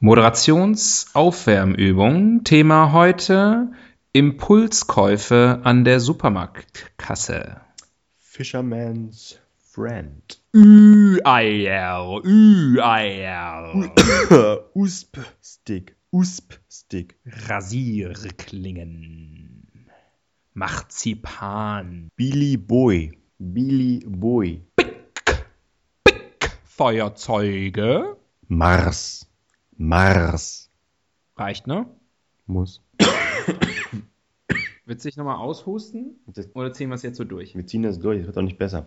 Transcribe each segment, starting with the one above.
Moderationsaufwärmübung. Thema heute Impulskäufe an der Supermarktkasse. Fisherman's Friend. Ü-Eier, Ü-Eier. Usp-Stick. Usp-Stick. Rasierklingen. Marzipan. Billy Boy. Billy Boy. Feuerzeuge. Mars. Mars. Reicht, ne? Muss. Willst du dich nochmal aushusten? Das- Oder ziehen wir es jetzt so durch? Wir ziehen das durch, es wird auch nicht besser.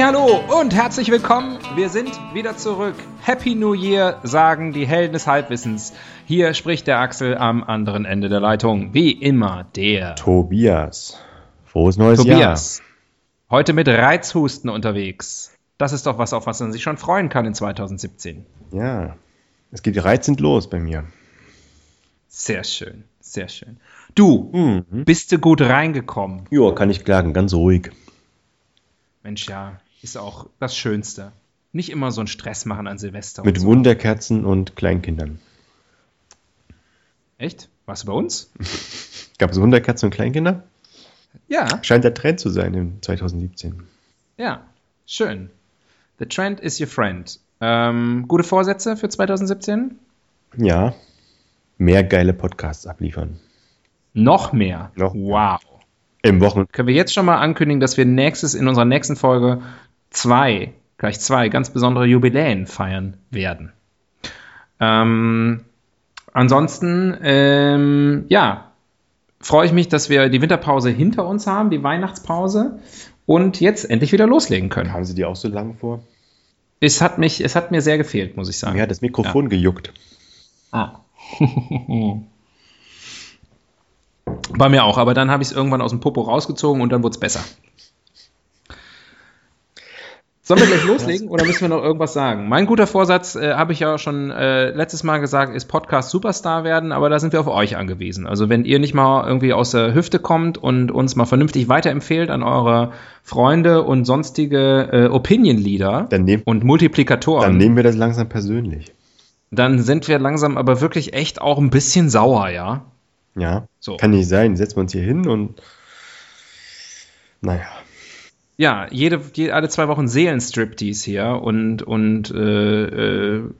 Hallo und herzlich willkommen. Wir sind wieder zurück. Happy New Year, sagen die Helden des Halbwissens. Hier spricht der Axel am anderen Ende der Leitung. Wie immer der Tobias. Frohes neues Tobias. Heute mit Reizhusten unterwegs. Das ist doch was, auf was man sich schon freuen kann in 2017. Jahr. Ja. Es geht reizend los bei mir. Sehr schön, sehr schön. Du, Mhm. bist du gut reingekommen? Ja, kann ich klagen, ganz ruhig. Mensch, ja, ist auch das Schönste. Nicht immer so einen Stress machen an Silvester. Mit so. Wunderkerzen und Kleinkindern. Echt? Warst du bei uns? Gab es Wunderkerzen und Kleinkinder? Ja, Scheint der Trend zu sein im 2017. ja, schön. The trend is your friend. Ähm, gute Vorsätze für 2017? Ja. Mehr geile Podcasts abliefern. Noch mehr. Noch mehr. wow. Im Wochen. Können wir jetzt schon mal ankündigen, dass wir nächstes in unserer nächsten Folge zwei, gleich zwei ganz besondere Jubiläen feiern werden. Ähm, ansonsten, ähm, ja, freue ich mich, dass wir die Winterpause hinter uns haben, die Weihnachtspause und jetzt endlich wieder loslegen können. Haben Sie die auch so lang vor? Es hat mich, es hat mir sehr gefehlt, muss ich sagen. Mir hat das Mikrofon gejuckt. Ah. Bei mir auch, aber dann habe ich es irgendwann aus dem Popo rausgezogen und dann wurde es besser. Sollen wir gleich loslegen oder müssen wir noch irgendwas sagen? Mein guter Vorsatz, äh, habe ich ja schon äh, letztes Mal gesagt, ist Podcast Superstar werden, aber da sind wir auf euch angewiesen. Also wenn ihr nicht mal irgendwie aus der Hüfte kommt und uns mal vernünftig weiterempfehlt an eure Freunde und sonstige äh, Opinion-Leader Dann, nehm, und Multiplikatoren, dann nehmen wir das langsam persönlich. dann sind wir langsam aber wirklich echt auch ein bisschen sauer, ja? Ja. So. Kann nicht sein. Setzen wir uns hier hin und. Naja. Ja, jede, jede alle zwei Wochen Seelenstriptease hier und, und äh, äh,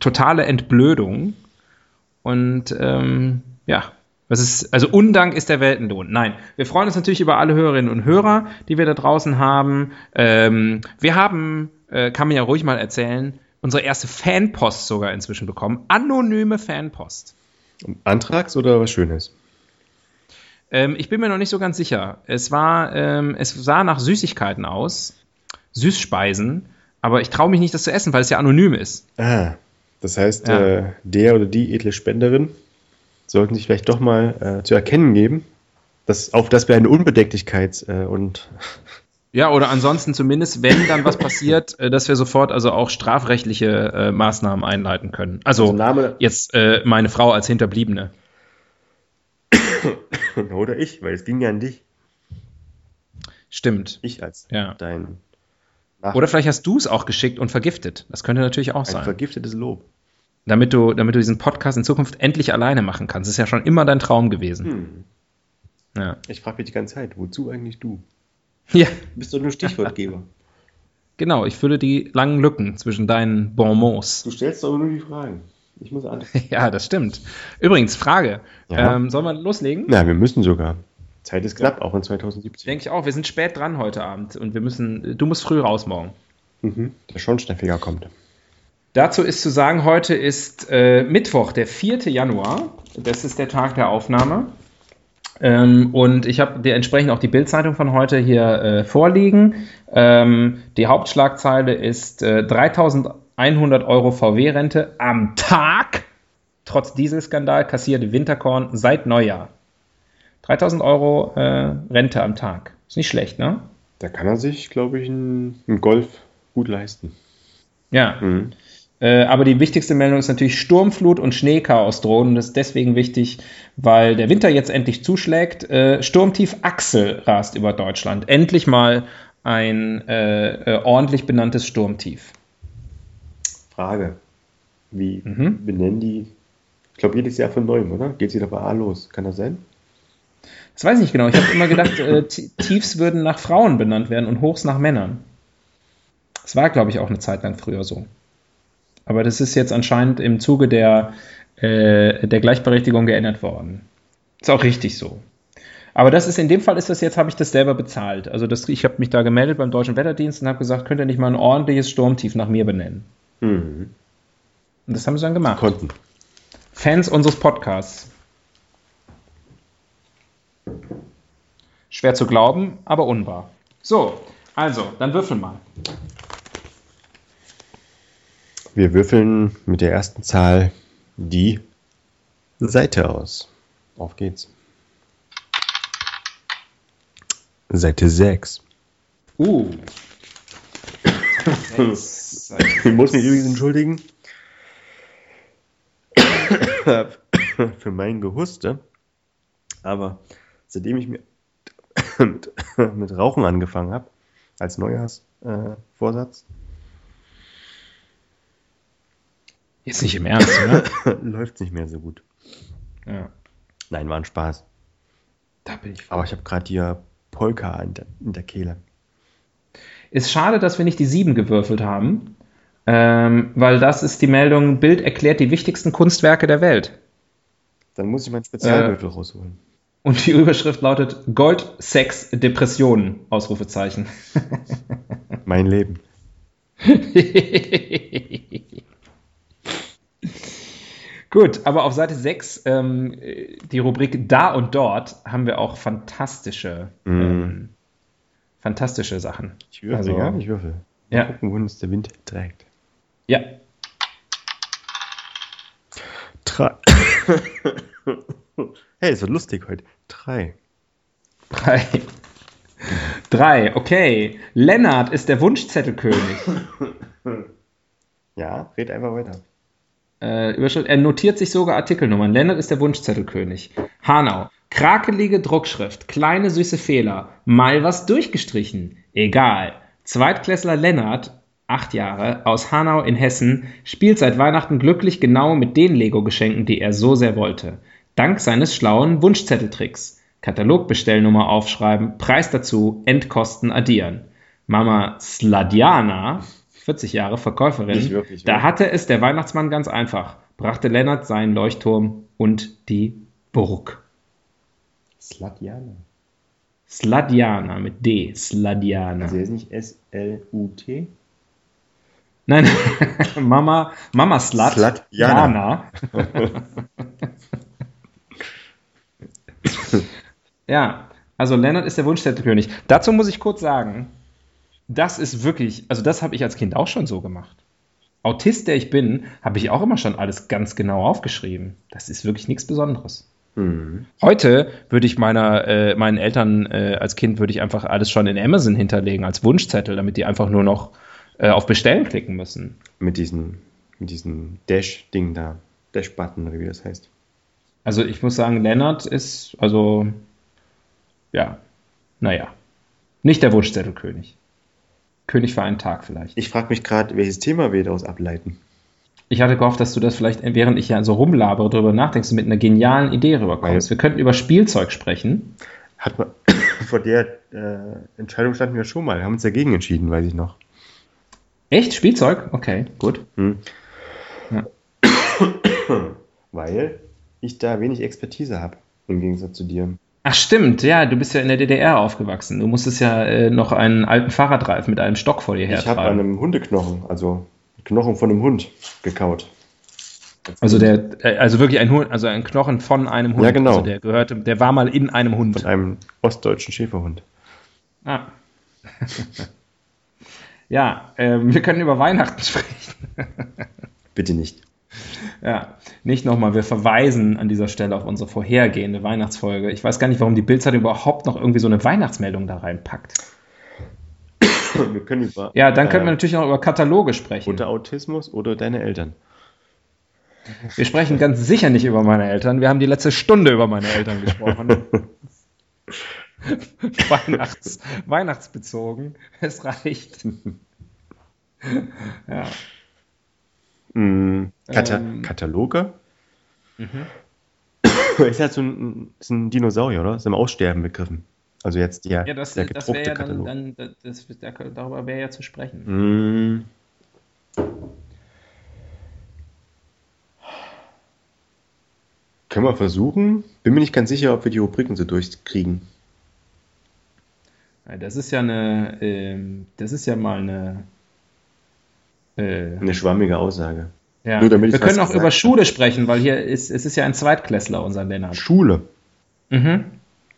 totale Entblödung. Und ähm, ja, das ist, also Undank ist der Weltenlohn. Nein, wir freuen uns natürlich über alle Hörerinnen und Hörer, die wir da draußen haben. Ähm, wir haben, äh, kann man ja ruhig mal erzählen, unsere erste Fanpost sogar inzwischen bekommen. Anonyme Fanpost. Antrags oder was Schönes? Ähm, ich bin mir noch nicht so ganz sicher. Es war, ähm, es sah nach Süßigkeiten aus, Süßspeisen, aber ich traue mich nicht, das zu essen, weil es ja anonym ist. Ah, das heißt, Ja. äh, der oder die edle Spenderin sollten sich vielleicht doch mal äh, zu erkennen geben, dass, auf dass wir eine Unbedecklichkeit äh, und Ja, oder ansonsten zumindest, wenn dann was passiert, äh, dass wir sofort also auch strafrechtliche äh, Maßnahmen einleiten können. Also, Also Name- jetzt äh, meine Frau als Hinterbliebene. oder ich, weil es ging ja an dich. Stimmt. Ich als Ja. dein Nach Oder vielleicht hast du es auch geschickt und vergiftet. Das könnte natürlich auch ein sein. vergiftetes Lob. Damit du, damit du diesen Podcast in Zukunft endlich alleine machen kannst. Das ist ja schon immer dein Traum gewesen. Hm. Ja. Ich frage mich die ganze Zeit, wozu eigentlich du? ja, Du bist doch nur Stichwortgeber. genau. Ich fülle die langen Lücken zwischen deinen Bonbons. du stellst doch nur die Fragen. Ich muss antworten. Ja, das stimmt. Übrigens, Frage. Ja. Ähm, sollen wir loslegen? Na, wir müssen sogar. Zeit ist knapp, auch in 2017. Denke ich auch. Wir sind spät dran heute Abend und wir müssen, du musst früh raus morgen. Mhm. Der Schornsteinfeger kommt. Dazu ist zu sagen, heute ist äh, Mittwoch, der 4. Januar. Das ist der Tag der Aufnahme. Ähm, und ich habe dir entsprechend auch die Bildzeitung von heute hier äh, vorliegen. Ähm, die Hauptschlagzeile ist äh, 3100 Euro VW-Rente am Tag. Trotz Dieselskandal kassierte Winterkorn seit Neujahr. 3000 Euro äh, Rente am Tag. Ist nicht schlecht, ne? Da kann er sich, glaube ich, einen Golf gut leisten. Ja. Mhm. Äh, aber die wichtigste Meldung ist natürlich Sturmflut und Schneechaos drohen. Das ist deswegen wichtig, weil der Winter jetzt endlich zuschlägt. Äh, Sturmtief Axel rast über Deutschland. Endlich mal ein äh, äh ordentlich benanntes Sturmtief. Frage. Wie mhm. benennen die? Ich glaube, jedes Jahr von neuem, oder? Geht es wieder bei A los? Kann das sein? Das weiß ich nicht genau. Ich habe immer gedacht, äh, Tiefs würden nach Frauen benannt werden und Hochs nach Männern. Das war, glaube ich, auch eine Zeit lang früher so. Aber das ist jetzt anscheinend im Zuge der, äh, der Gleichberechtigung geändert worden. Ist auch richtig so. Aber das ist in dem Fall ist das jetzt, habe ich das selber bezahlt. Also das, ich habe mich da gemeldet beim Deutschen Wetterdienst und habe gesagt, könnt ihr nicht mal ein ordentliches Sturmtief nach mir benennen? Mhm. Und das haben sie dann gemacht. Konnten. Fans unseres Podcasts. Schwer zu glauben, aber unwahr. So, also, dann würfel mal. Wir würfeln mit der ersten Zahl die Seite aus. Auf geht's. Seite 6. Uh. Ich muss mich übrigens entschuldigen. für mein Gehuste. Aber seitdem ich mir mit, mit Rauchen angefangen habe, als Neujahrsvorsatz, äh, Jetzt nicht im Ernst, oder? Läuft nicht mehr so gut. Ja. Nein, war ein Spaß. Da bin ich. Aber ich habe gerade hier Polka in der, in der, Kehle. Ist schade, dass wir nicht die 7 gewürfelt haben, ähm, weil das ist die Meldung, Bild erklärt die wichtigsten Kunstwerke der Welt. Dann muss ich meinen Spezialwürfel äh, rausholen. Und die Überschrift lautet Gold, Sex, Depressionen, Ausrufezeichen. mein Leben. Gut, aber auf Seite 6, ähm, die Rubrik Da und Dort, haben wir auch fantastische, mm. ähm, fantastische Sachen. Ich würfel, also, ja, ich würfel. Mal ja. gucken, wohin uns der Wind trägt. Ja. Drei. hey, ist so lustig heute. Drei. Drei. Drei, okay. Lennart ist der Wunschzettelkönig. ja, red einfach weiter. Äh, er notiert sich sogar Artikelnummern. Lennart ist der Wunschzettelkönig. Hanau. Krakelige Druckschrift, kleine süße Fehler, mal was durchgestrichen. Egal. Zweitklässler Lennart, acht Jahre, aus Hanau in Hessen, spielt seit Weihnachten glücklich genau mit den Lego-Geschenken, die er so sehr wollte. Dank seines schlauen Wunschzetteltricks. Katalogbestellnummer aufschreiben, Preis dazu, Endkosten addieren. Mama Sladiana 40 Jahre Verkäuferin. Nicht wirklich, da hatte es der Weihnachtsmann ganz einfach. Brachte Lennart seinen Leuchtturm und die Burg. Sladjana. Sladjana mit D. Sladjana. Also ist nicht S-L-U-T? Nein, Mama, Mama Slat. Sladjana. ja, also Lennart ist der Wunschstättekönig. Dazu muss ich kurz sagen, das ist wirklich, also das habe ich als Kind auch schon so gemacht. Autist, der ich bin, habe ich auch immer schon alles ganz genau aufgeschrieben. Das ist wirklich nichts Besonderes. Mhm. Heute würde ich meiner, äh, meinen Eltern äh, als Kind würde ich einfach alles schon in Amazon hinterlegen als Wunschzettel, damit die einfach nur noch äh, auf Bestellen klicken müssen. Mit diesem mit diesem Dash-Ding da, Dash-Button oder wie das heißt. Also ich muss sagen, Lennart ist, also ja, naja, nicht der Wunschzettelkönig. König für einen Tag vielleicht. Ich frage mich gerade, welches Thema wir daraus ableiten. Ich hatte gehofft, dass du das vielleicht, während ich ja so rumlabere, darüber nachdenkst, mit einer genialen Idee rüberkommst. Weil wir könnten über Spielzeug sprechen. Hat man, vor der äh, Entscheidung standen wir schon mal. Wir haben uns dagegen entschieden, weiß ich noch. Echt? Spielzeug? Okay, gut. Hm. Ja. Weil ich da wenig Expertise habe, im Gegensatz zu dir. Ach stimmt, ja, du bist ja in der DDR aufgewachsen. Du musstest ja äh, noch einen alten Fahrradreifen mit einem Stock vor dir Ich habe hertragen. einem Hundeknochen, also Knochen von einem Hund, gekaut. Also der, äh, also wirklich ein Hund, also ein Knochen von einem Hund. Ja, genau. Also der gehörte, der war mal in einem Hund. Von einem ostdeutschen Schäferhund. Ah. ja, ähm, wir können über Weihnachten sprechen. Bitte nicht. Ja, nicht nochmal. Wir verweisen an dieser Stelle auf unsere vorhergehende Weihnachtsfolge. Ich weiß gar nicht, warum die Bildzeitung überhaupt noch irgendwie so eine Weihnachtsmeldung da reinpackt. Wir können über Ja, dann können wir äh, natürlich noch über Kataloge sprechen. oder Autismus oder deine Eltern. Wir sprechen ganz sicher nicht über meine Eltern. Wir haben die letzte Stunde über meine Eltern gesprochen. Weihnachts, Weihnachtsbezogen. Es reicht. ja. Mm, Kata Ähm. Kataloge? Mhm. Ist halt so ein, ist ein Dinosaurier, oder? Ist im Aussterben begriffen. Also jetzt der, Ja, das, der das wäre gedruckte ja dann, Katalog. dann das, das, darüber wäre ja zu sprechen. Mm. Können wir versuchen? Bin mir nicht ganz sicher, ob wir die Rubriken so durchkriegen. Ja, Das ist ja eine, ähm, das ist ja mal eine. Äh, Eine schwammige Aussage. ja. Nur Wir können auch über. Schule sprechen, weil hier ist, es ist ja ein Zweitklässler, unser Lennart. Schule. Mhm.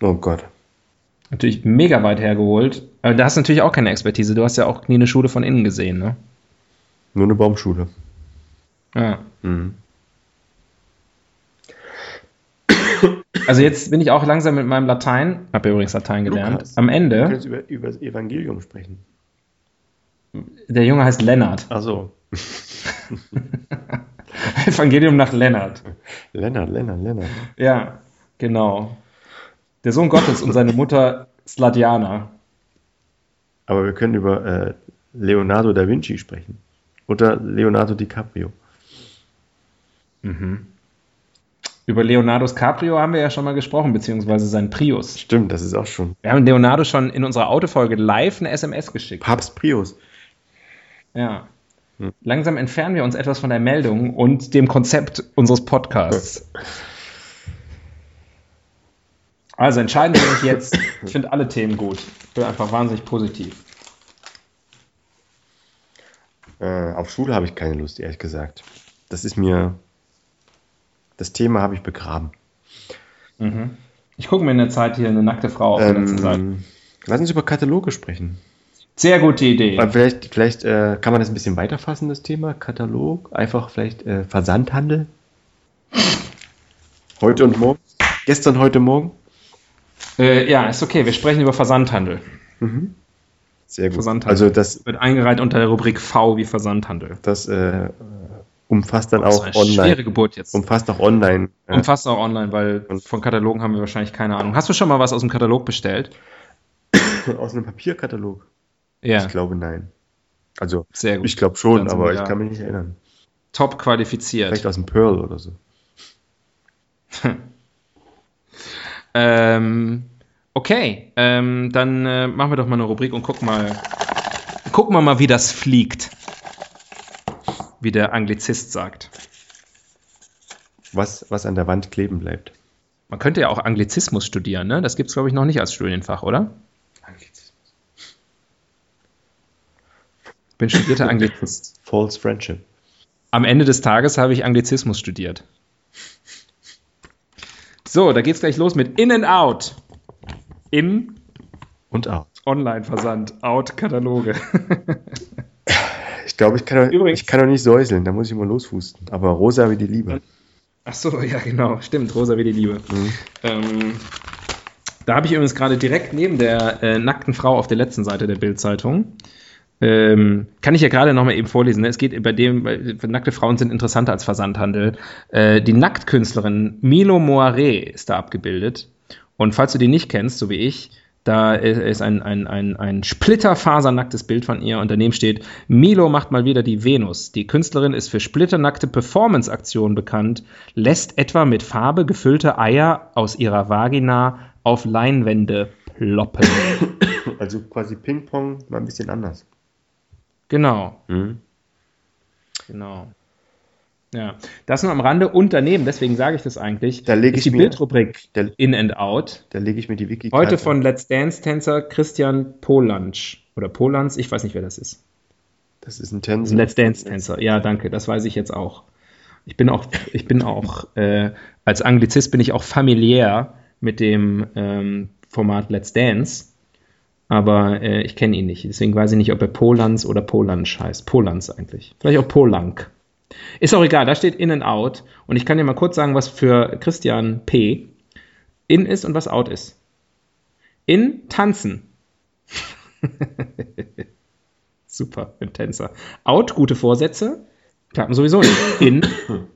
Oh Gott. Natürlich mega weit hergeholt. Aber da hast du natürlich auch keine Expertise. Du hast ja auch nie eine Schule von innen gesehen, ne? Nur eine Baumschule. Ja. Mhm. Also jetzt bin ich auch langsam mit meinem Latein, habe ja übrigens Latein gelernt, Lukas. am Wir können Ende. jetzt über, über das Evangelium sprechen. Der Junge heißt Lennart. Ach so. Evangelium nach Lennart. Lennart, Lennart, Lennart. Ja, genau. Der Sohn Gottes und seine Mutter Sladjana. Aber wir können über äh, Leonardo da Vinci sprechen. Oder Leonardo DiCaprio. Über Leonardos Caprio haben wir ja schon mal gesprochen, beziehungsweise sein Prius. Stimmt, das ist auch schon. Wir haben Leonardo schon in unserer Autofolge live eine SMS geschickt. Papst Prius. Ja. Langsam entfernen wir uns etwas von der Meldung und dem Konzept unseres Podcasts. Also entscheiden Sie sich jetzt. Ich finde alle Themen gut. Ich bin einfach wahnsinnig positiv. Äh, auf Schule habe ich keine Lust, ehrlich gesagt. Das ist mir. Das Thema habe ich begraben. Ich gucke mir in der Zeit hier eine nackte Frau auf der letzten Seite. Ähm, lass uns über Kataloge sprechen. Sehr gute Idee. Aber vielleicht vielleicht äh, kann man das ein bisschen weiterfassen, das Thema Katalog. Einfach vielleicht äh, Versandhandel. Heute und morgen. Gestern, heute, morgen. Äh, ja, ist okay. Wir sprechen über Versandhandel. Sehr gut. Versandhandel. Also das, Wird eingereiht unter der Rubrik V wie Versandhandel. das äh, umfasst dann Das ist auch eine schwere online. Geburt jetzt. Umfasst auch online. Umfasst auch online, weil von Katalogen haben wir wahrscheinlich keine Ahnung. Hast du schon mal was aus dem Katalog bestellt? aus einem Papierkatalog. Ja, Ich glaube nein. Also sehr gut. ich glaube schon, aber wir ich kann mich nicht erinnern. Top qualifiziert. Vielleicht aus dem Pearl oder so. Ähm, okay, ähm, dann äh, machen wir doch mal eine Rubrik und gucken mal, gucken wir mal, wie das fliegt. Wie der Anglizist sagt. Was, was an der Wand kleben bleibt. Man könnte ja auch Anglizismus studieren, ne? Das gibt es, glaube ich, noch nicht als Studienfach, oder? Ich bin studierter Anglizist. False Friendship. Am Ende des Tages habe ich Anglizismus studiert. So, da geht's gleich los mit In and Out. In, Und out. Online-Versand, Out, Kataloge. Ich glaube, ich kann, Übrigens- ich kann doch nicht säuseln, da muss ich mal losfusten. Aber rosa wie die Liebe. Ach so, ja, genau. Stimmt, Rosa wie die Liebe. Ähm, da habe ich übrigens gerade direkt neben der äh, nackten Frau auf der letzten Seite der Bildzeitung. Ähm, kann ich ja gerade nochmal eben vorlesen. Ne? Es geht bei dem, weil nackte Frauen sind interessanter als Versandhandel. Äh, die Nacktkünstlerin Milo Moiré ist da abgebildet. Und falls du die nicht kennst, so wie ich, da ist ein, ein, ein, ein splitterfasernacktes Bild von ihr und daneben steht, Milo macht mal wieder die Venus. Die Künstlerin ist für splitternackte Performance-Aktionen bekannt, lässt etwa mit Farbe gefüllte Eier aus ihrer Vagina auf Leinwände ploppen. Also quasi Ping-Pong, mal ein bisschen anders. genau, Mhm. genau. Ja, das nur am Rande und daneben, deswegen sage ich das eigentlich, Da lege ich die mir- Bildrubrik Da, In and Out. da lege ich mir die Wiki. Heute von Let's Dance-Tänzer Christian Polansch. Oder Polans, ich weiß nicht, wer das ist. Das ist ein Tänzer. ein Let's Dance-Tänzer. Ja, danke, das weiß ich jetzt auch. Ich bin auch, ich bin auch, äh, als Anglizist bin ich auch familiär mit dem ähm, Format Let's Dance. Aber äh, ich kenne ihn nicht. Deswegen weiß ich nicht, ob er Polans oder Polansch heißt. Polans eigentlich. Vielleicht auch Polank. Ist auch egal, da steht In and Out. Und ich kann dir mal kurz sagen, was für Christian P. In ist und was out ist. In tanzen. Super, ein Tänzer. Out, gute Vorsätze. Klappen sowieso nicht. In,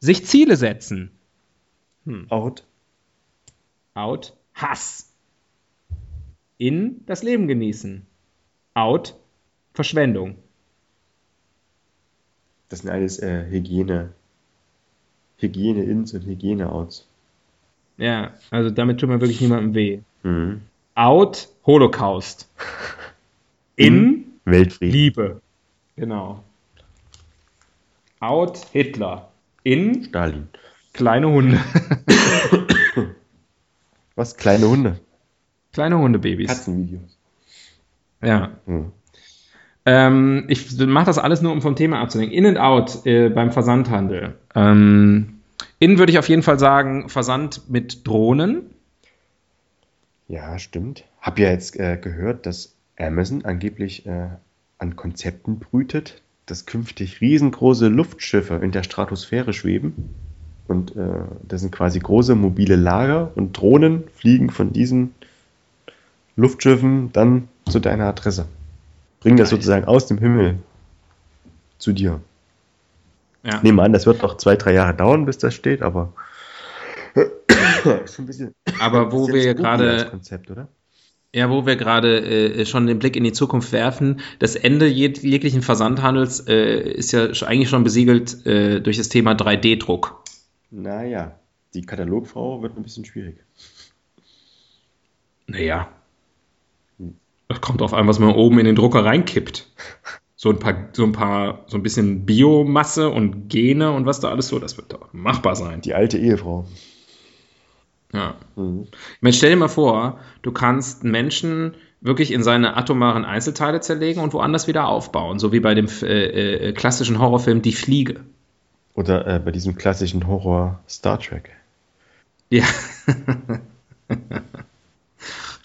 sich Ziele setzen. Out. Out, Hass. In, das Leben genießen. Out, Verschwendung. Das sind alles äh, Hygiene. Hygiene-Ins und Hygiene-Outs. Ja, also damit tut man wirklich niemandem weh. Mhm. Out, Holocaust. In, Weltfrieden. Liebe. Genau. Out, Hitler. In, Stalin. kleine Hunde. Was? Kleine Hunde. kleine Hundebabys. Katzenvideos. Ja. Mhm. Ähm, ich mache das alles nur, um vom Thema abzulenken. In and out äh, beim Versandhandel. Ähm, in würde ich auf jeden Fall sagen, Versand mit Drohnen. Ja, stimmt. Hab ja jetzt äh, gehört, dass Amazon angeblich äh, an Konzepten brütet, dass künftig riesengroße Luftschiffe in der Stratosphäre schweben. Und äh, das sind quasi große mobile Lager und Drohnen fliegen von diesen Luftschiffen dann zu deiner Adresse. Bringen das sozusagen aus dem Himmel zu dir. Ja. Ich nehme an, das wird noch zwei, drei Jahre dauern, bis das steht, aber bisschen, Aber wo wir gerade Konzept, oder? Ja, wo wir gerade äh, schon den Blick in die Zukunft werfen, das Ende jeg jeglichen Versandhandels äh, ist ja eigentlich schon besiegelt äh, durch das Thema 3D-Druck. Naja, die Katalogfrau wird ein bisschen schwierig. Naja. Das kommt drauf an, was man oben in den Drucker reinkippt. So ein paar, so ein paar, so ein bisschen Biomasse und Gene und was da alles so, das wird doch machbar sein. Die alte Ehefrau. Ja. Mhm. Ich meine, stell dir mal vor, du kannst Menschen wirklich in seine atomaren Einzelteile zerlegen und woanders wieder aufbauen, so wie bei dem äh, äh, klassischen Horrorfilm Die Fliege. Oder äh, bei diesem klassischen Horror Star Trek. Ja.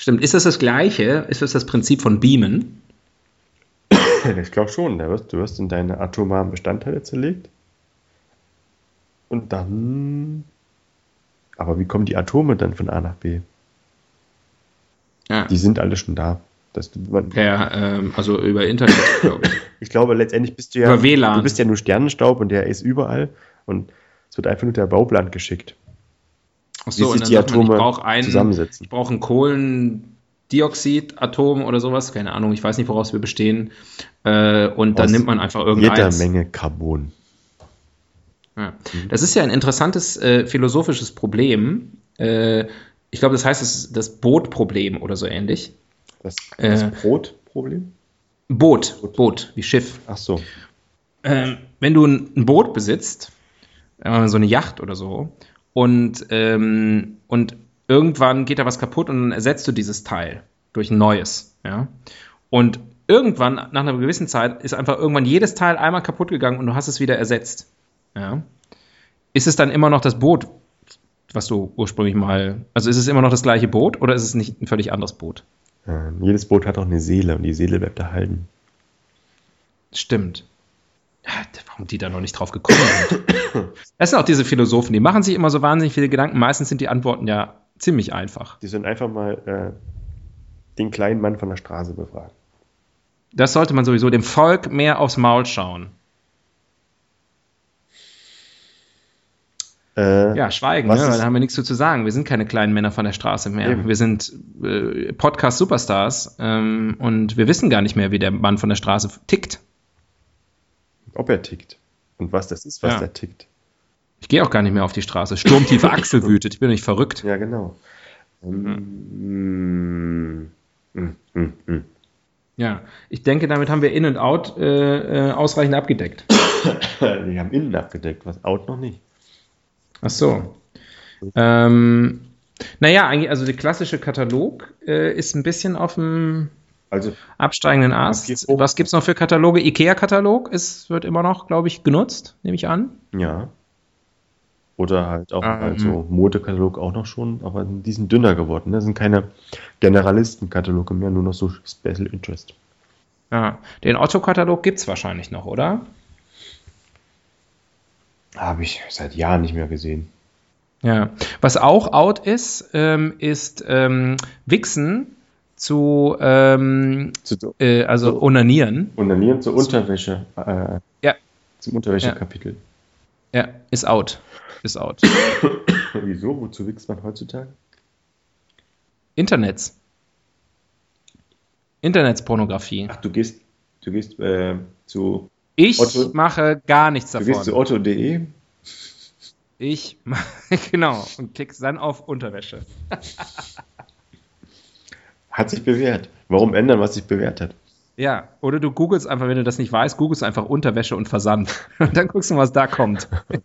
Stimmt. Ist das das Gleiche? Ist das das Prinzip von Beamen? Ich glaube schon, da wirst, du wirst in deine atomaren Bestandteile zerlegt. Und dann. Aber wie kommen die Atome dann von A nach B? Ja. Die sind alle schon da. Das, man, Per, ähm, also über Internet, glaube ich. Ich glaube, letztendlich bist du ja. Über WLAN. Du bist ja nur Sternenstaub und der ist überall. Und es wird einfach nur der Bauplan geschickt. Ach Wie sich und dann die sagt man, Atome ich brauche einen, zusammensetzen. ich brauche ein Kohlendioxidatom oder sowas, keine Ahnung, ich weiß nicht, woraus wir bestehen. Äh, und dann Aus nimmt man einfach Jeder irgendeins. Menge Carbon. Ja. Das ist ja ein interessantes äh, philosophisches Problem. Äh, ich glaube, das heißt das, das Bootproblem oder so ähnlich. Das, das Äh. Brotproblem? Boot, Boot, wie Schiff. Ach so. Ähm, wenn du ein, ein Boot besitzt, äh, so eine Yacht oder so, und, ähm, und irgendwann geht da was kaputt und dann ersetzt du dieses Teil durch ein neues. Ja? Und irgendwann, nach einer gewissen Zeit, ist einfach irgendwann jedes Teil einmal kaputt gegangen und du hast es wieder ersetzt. Ja? Ist es dann immer noch das Boot, was du ursprünglich mal. Also ist es immer noch das gleiche Boot oder ist es nicht ein völlig anderes Boot? Ähm, jedes Boot hat auch eine Seele und die Seele bleibt erhalten. Stimmt. Warum die da noch nicht drauf gekommen sind. Das sind auch diese Philosophen, die machen sich immer so wahnsinnig viele Gedanken. Meistens sind die Antworten ja ziemlich einfach. Die sollen einfach mal äh, den kleinen Mann von der Straße befragen. Das sollte man sowieso dem Volk mehr aufs Maul schauen. Äh, Ja, schweigen, ne? da haben wir nichts zu, zu sagen. Wir sind keine kleinen Männer von der Straße mehr. Eben. Wir sind äh, Podcast-Superstars ähm, und wir wissen gar nicht mehr, wie der Mann von der Straße tickt. Ob er tickt. Und was das ist, was Ja. der tickt. Ich gehe auch gar nicht mehr auf die Straße. Sturmtiefe Achsel wütet. Ich bin nicht verrückt. Ja, genau. Mm, mm, mm. Ja, ich denke, damit haben wir In und Out äh, äh, ausreichend abgedeckt. Die haben innen abgedeckt, was out noch nicht. Ach so. Ähm, naja, eigentlich, also der klassische Katalog äh, ist ein bisschen auf dem Also, absteigenden Ast. Was gibt's noch für Kataloge? IKEA-Katalog ist, wird immer noch, glaube ich, genutzt, nehme ich an. ja. Oder halt auch Ähm. also Modekatalog auch noch schon, aber die sind dünner geworden. Das sind keine Generalistenkataloge mehr, nur noch so Special Interest. Ja, den Otto-Katalog gibt's wahrscheinlich noch, oder? Habe ich seit Jahren nicht mehr gesehen. Ja. Was auch out ist, ähm, ist ähm, Wichsen zu, ähm, Zu, äh, also So. Onanieren. Onanieren zur Unterwäsche. Äh, Ja. Zum Unterwäschekapitel. Ja, ist out. Ist out. Wieso? Wozu wächst man heutzutage? Internets. Internetspornografie. Ach, du gehst, du gehst äh, zu, Ich Otto- mache gar nichts du gehst zu davon. otto.de. Ich mache, genau, und klickst dann auf Unterwäsche. Hat sich bewährt. Warum ändern, was sich bewährt hat? Ja, oder du googelst einfach, wenn du das nicht weißt, googelst einfach Unterwäsche und Versand. Und dann guckst du, was da kommt.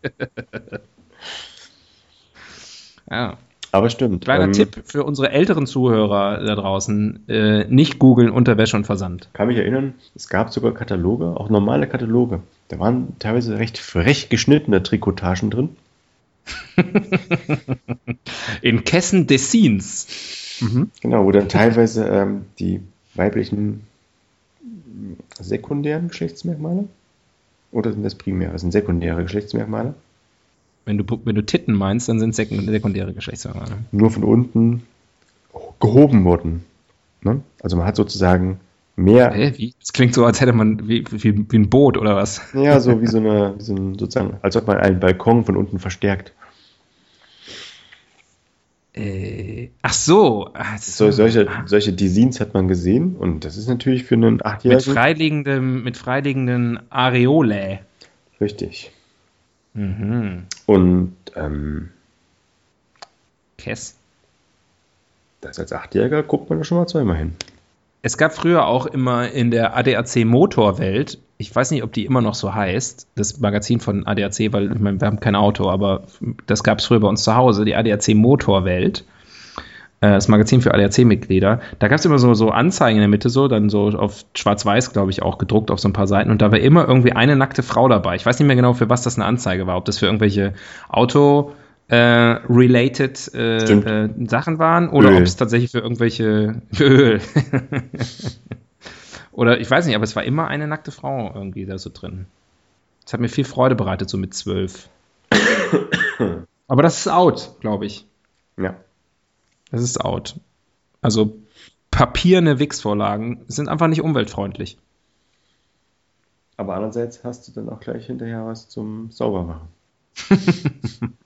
ja. Aber stimmt. Kleiner ähm, Tipp für unsere älteren Zuhörer da draußen: äh, nicht googeln Unterwäsche und Versand. Kann mich erinnern, es gab sogar Kataloge, auch normale Kataloge. Da waren teilweise recht frech geschnittene Trikotagen drin. In Kessen Dessins. Genau, wo dann teilweise ähm, die weiblichen sekundären Geschlechtsmerkmale oder sind das primäre? Das sind sekundäre Geschlechtsmerkmale. Wenn du, wenn du Titten meinst, dann sind sekund- sekundäre Geschlechtsorgane. Nur von unten gehoben wurden. Ne? Also man hat sozusagen mehr, Hä, wie? Das klingt so, als hätte man wie, wie, wie ein Boot oder was? ja, so wie so eine, wie so ein, sozusagen, als ob man einen Balkon von unten verstärkt. Äh, ach so. Ach So, solche, solche Designs hat man gesehen und das ist natürlich für einen Mit Achtjährigen freiliegendem, mit freiliegenden Areolae. richtig. Mhm. Und ähm, Kess. das als Achtjähriger guckt man da schon mal zweimal hin. Es gab früher auch immer in der ADAC Motorwelt, ich weiß nicht, ob die immer noch so heißt, das Magazin von ADAC, weil ich meine, wir haben kein Auto, aber das gab es früher bei uns zu Hause, die ADAC Motorwelt, äh, das Magazin für ADAC-Mitglieder. Da gab es immer so, so Anzeigen in der Mitte, so dann so auf Schwarz-Weiß, glaube ich, auch gedruckt auf so ein paar Seiten und da war immer irgendwie eine nackte Frau dabei. Ich weiß nicht mehr genau, für was das eine Anzeige war, ob das für irgendwelche Auto- äh, related äh, äh, Sachen waren oder ob es tatsächlich für irgendwelche für Öl. oder ich weiß nicht, aber es war immer eine nackte Frau irgendwie da so drin. Das hat mir viel Freude bereitet, so mit zwölf. aber das ist out, glaube ich. Ja. Das ist out. Also papierne Wix-Vorlagen sind einfach nicht umweltfreundlich. Aber andererseits hast du dann auch gleich hinterher was zum Saubermachen.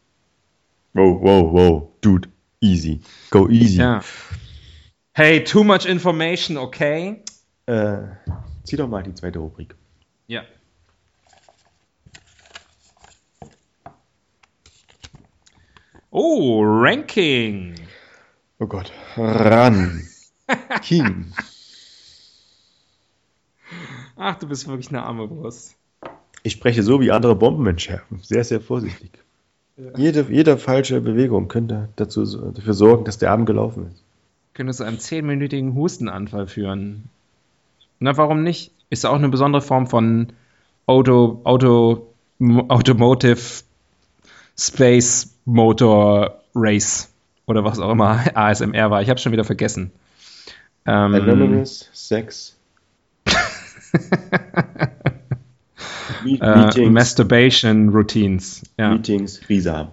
wow, wow, wow, dude, easy, go easy. Ja. Hey, too much information, okay? Äh, zieh doch mal die zweite Rubrik. Ja. Oh, Ranking. Oh Gott, ran. King. Ach, du bist wirklich eine arme Wurst. Ich spreche so wie andere Bomben entschärfen. Sehr, sehr vorsichtig. Jede, jede falsche Bewegung könnte dazu, dafür sorgen, dass der Abend gelaufen ist. Könnte zu einem zehnminütigen Hustenanfall führen. Na, warum nicht? Ist auch eine besondere Form von Auto, Auto, Automotive Space Motor Race oder was auch immer ASMR war. Ich habe schon wieder vergessen. Ähm, Anonymous, Sex. Me äh, Meetings, Masturbation Routines. Ja. Meetings, Risa.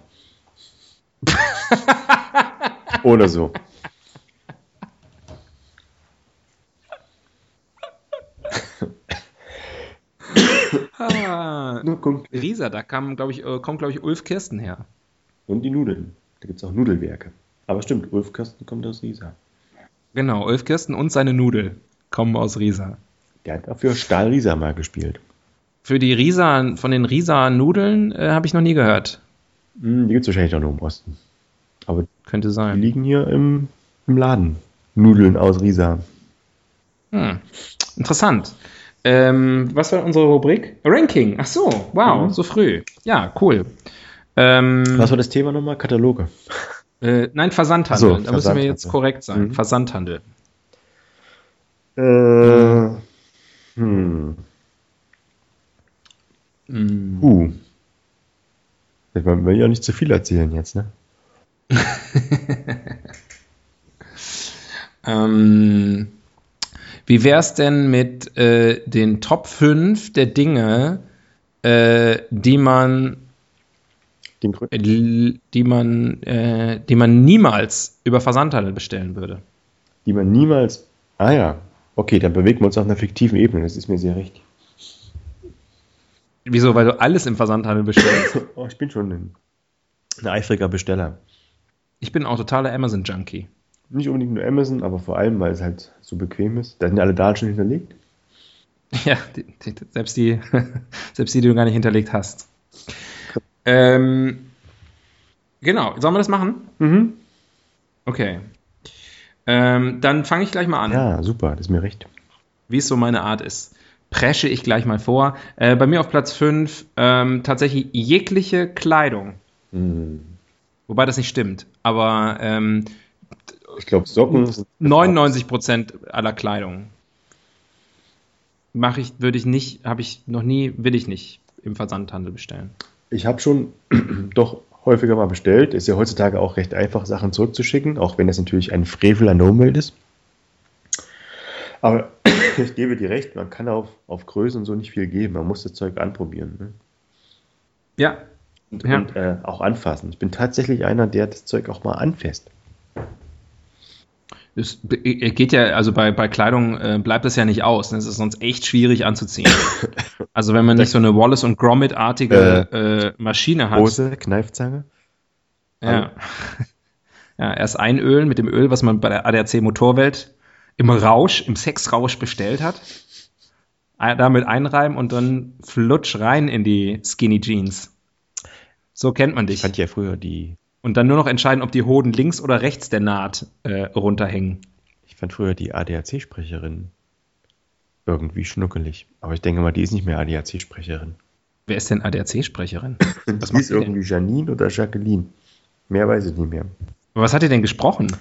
Oder so. Ah. Risa, da kam, glaube ich, äh, kommt, glaube ich, Ulf Kirsten her. Und die Nudeln. Da gibt es auch Nudelwerke. Aber stimmt, Ulf Kirsten kommt aus Riesa. Genau, Ulf Kirsten und seine Nudel kommen aus Risa. Der hat dafür Stahl Riesa mal gespielt. Für die Risa, von den Risa-Nudeln äh, habe ich noch nie gehört. Hm, die gibt es wahrscheinlich auch nur im Osten. Aber Könnte die sein. liegen hier im, im Laden. Nudeln aus Riesa. Hm. Interessant. Ähm, was war unsere Rubrik? Ranking. Ach so, wow, mhm. so früh. Ja, cool. Ähm, was war das Thema nochmal? Kataloge. Äh, nein, Versandhandel. So, da müssen wir jetzt korrekt sein. Mhm. Versandhandel. Äh, hm. Mhm. Uh. Ich will ja nicht zu viel erzählen jetzt, ne? ähm, wie wäre es denn mit äh, den Top 5 der Dinge, äh, die man die man, äh, die man niemals über Versandhandel bestellen würde. Die man niemals. Ah ja, okay, dann bewegen wir uns auf einer fiktiven Ebene, das ist mir sehr recht. Wieso? Weil du alles im Versandhandel bestellst? oh, ich bin schon ein, ein eifriger Besteller. Ich bin auch totaler Amazon-Junkie. Nicht unbedingt nur Amazon, aber vor allem, weil es halt so bequem ist. Da sind alle Daten schon hinterlegt. Ja, die, die, selbst, die, selbst die, die du gar nicht hinterlegt hast. Ähm, genau, sollen wir das machen? Mhm. Okay. Ähm, dann fange ich gleich mal an. Ja, super, das ist mir recht. Wie es so meine Art ist presche ich gleich mal vor. Äh, bei mir auf Platz 5 ähm, tatsächlich jegliche Kleidung. Mhm. Wobei das nicht stimmt, aber ähm, ich glaube Socken 99% aller Kleidung mache ich, würde ich nicht, habe ich noch nie, will ich nicht im Versandhandel bestellen. Ich habe schon doch häufiger mal bestellt. Ist ja heutzutage auch recht einfach, Sachen zurückzuschicken, auch wenn das natürlich ein Frevel an No-Mail ist. Aber ich gebe dir recht, man kann auf, auf Größe und so nicht viel geben. Man muss das Zeug anprobieren. Ne? Ja. Und, ja. und äh, auch anfassen. Ich bin tatsächlich einer, der das Zeug auch mal anfasst. Es geht ja, also bei, bei Kleidung äh, bleibt das ja nicht aus. Ne? Es ist sonst echt schwierig anzuziehen. also wenn man nicht so eine Wallace und Gromit-artige äh, äh, Maschine hat. Hose, Kneifzange. Ja. ja, erst einölen mit dem Öl, was man bei der ADAC Motorwelt im Rausch, im Sexrausch bestellt hat. Damit einreiben und dann flutsch rein in die Skinny Jeans. So kennt man dich. Ich fand ja früher die. Und dann nur noch entscheiden, ob die Hoden links oder rechts der Naht äh, runterhängen. Ich fand früher die ADAC-Sprecherin irgendwie schnuckelig. Aber ich denke mal, die ist nicht mehr ADAC-Sprecherin. Wer ist denn ADAC-Sprecherin? das ist irgendwie? Janine oder Jacqueline. Mehr weiß ich nicht mehr. Aber was hat ihr denn gesprochen?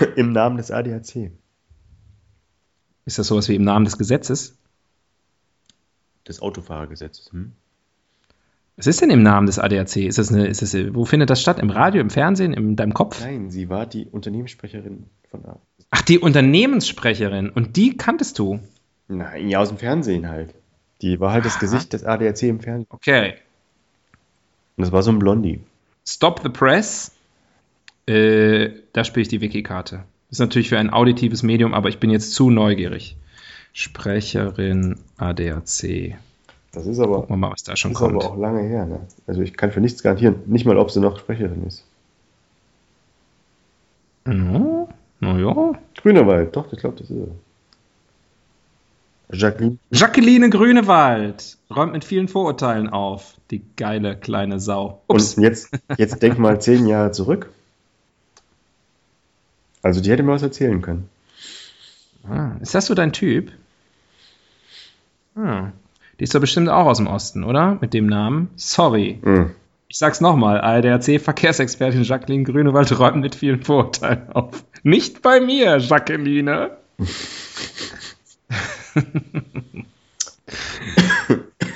Im Namen des ADAC. Ist das sowas wie im Namen des Gesetzes? Des Autofahrergesetzes. Hm? Was ist denn im Namen des ADAC? Ist das eine, ist das, wo findet das statt? Im Radio, im Fernsehen, in deinem Kopf? Nein, sie war die Unternehmenssprecherin von A. Ach, die Unternehmenssprecherin. Und die kanntest du? Nein, ja, aus dem Fernsehen halt. Die war halt das Gesicht des ADAC im Fernsehen. Okay. Und das war so ein Blondie. Stop the Press äh, da spiele ich die Wiki-Karte. Ist natürlich für ein auditives Medium, aber ich bin jetzt zu neugierig. Sprecherin ADAC. Das ist aber, Gucken wir mal, was da schon ist kommt. aber auch lange her. Ne? Also ich kann für nichts garantieren. Nicht mal, ob sie noch Sprecherin ist. No, naja. Grünewald, doch, ich glaube, das ist er. Jacqueline. Jacqueline Grünewald räumt mit vielen Vorurteilen auf. Die geile kleine Sau. Ups. Und jetzt, jetzt denk mal zehn Jahre zurück. Also die hätte mir was erzählen können. Ah, ist das so dein Typ? Ah, die ist doch bestimmt auch aus dem Osten, oder? Mit dem Namen. Sorry. Mhm. Ich sag's nochmal, ARDAC-Verkehrsexpertin Jacqueline Grünewald räumt mit vielen Vorurteilen auf. Nicht bei mir, Jacqueline.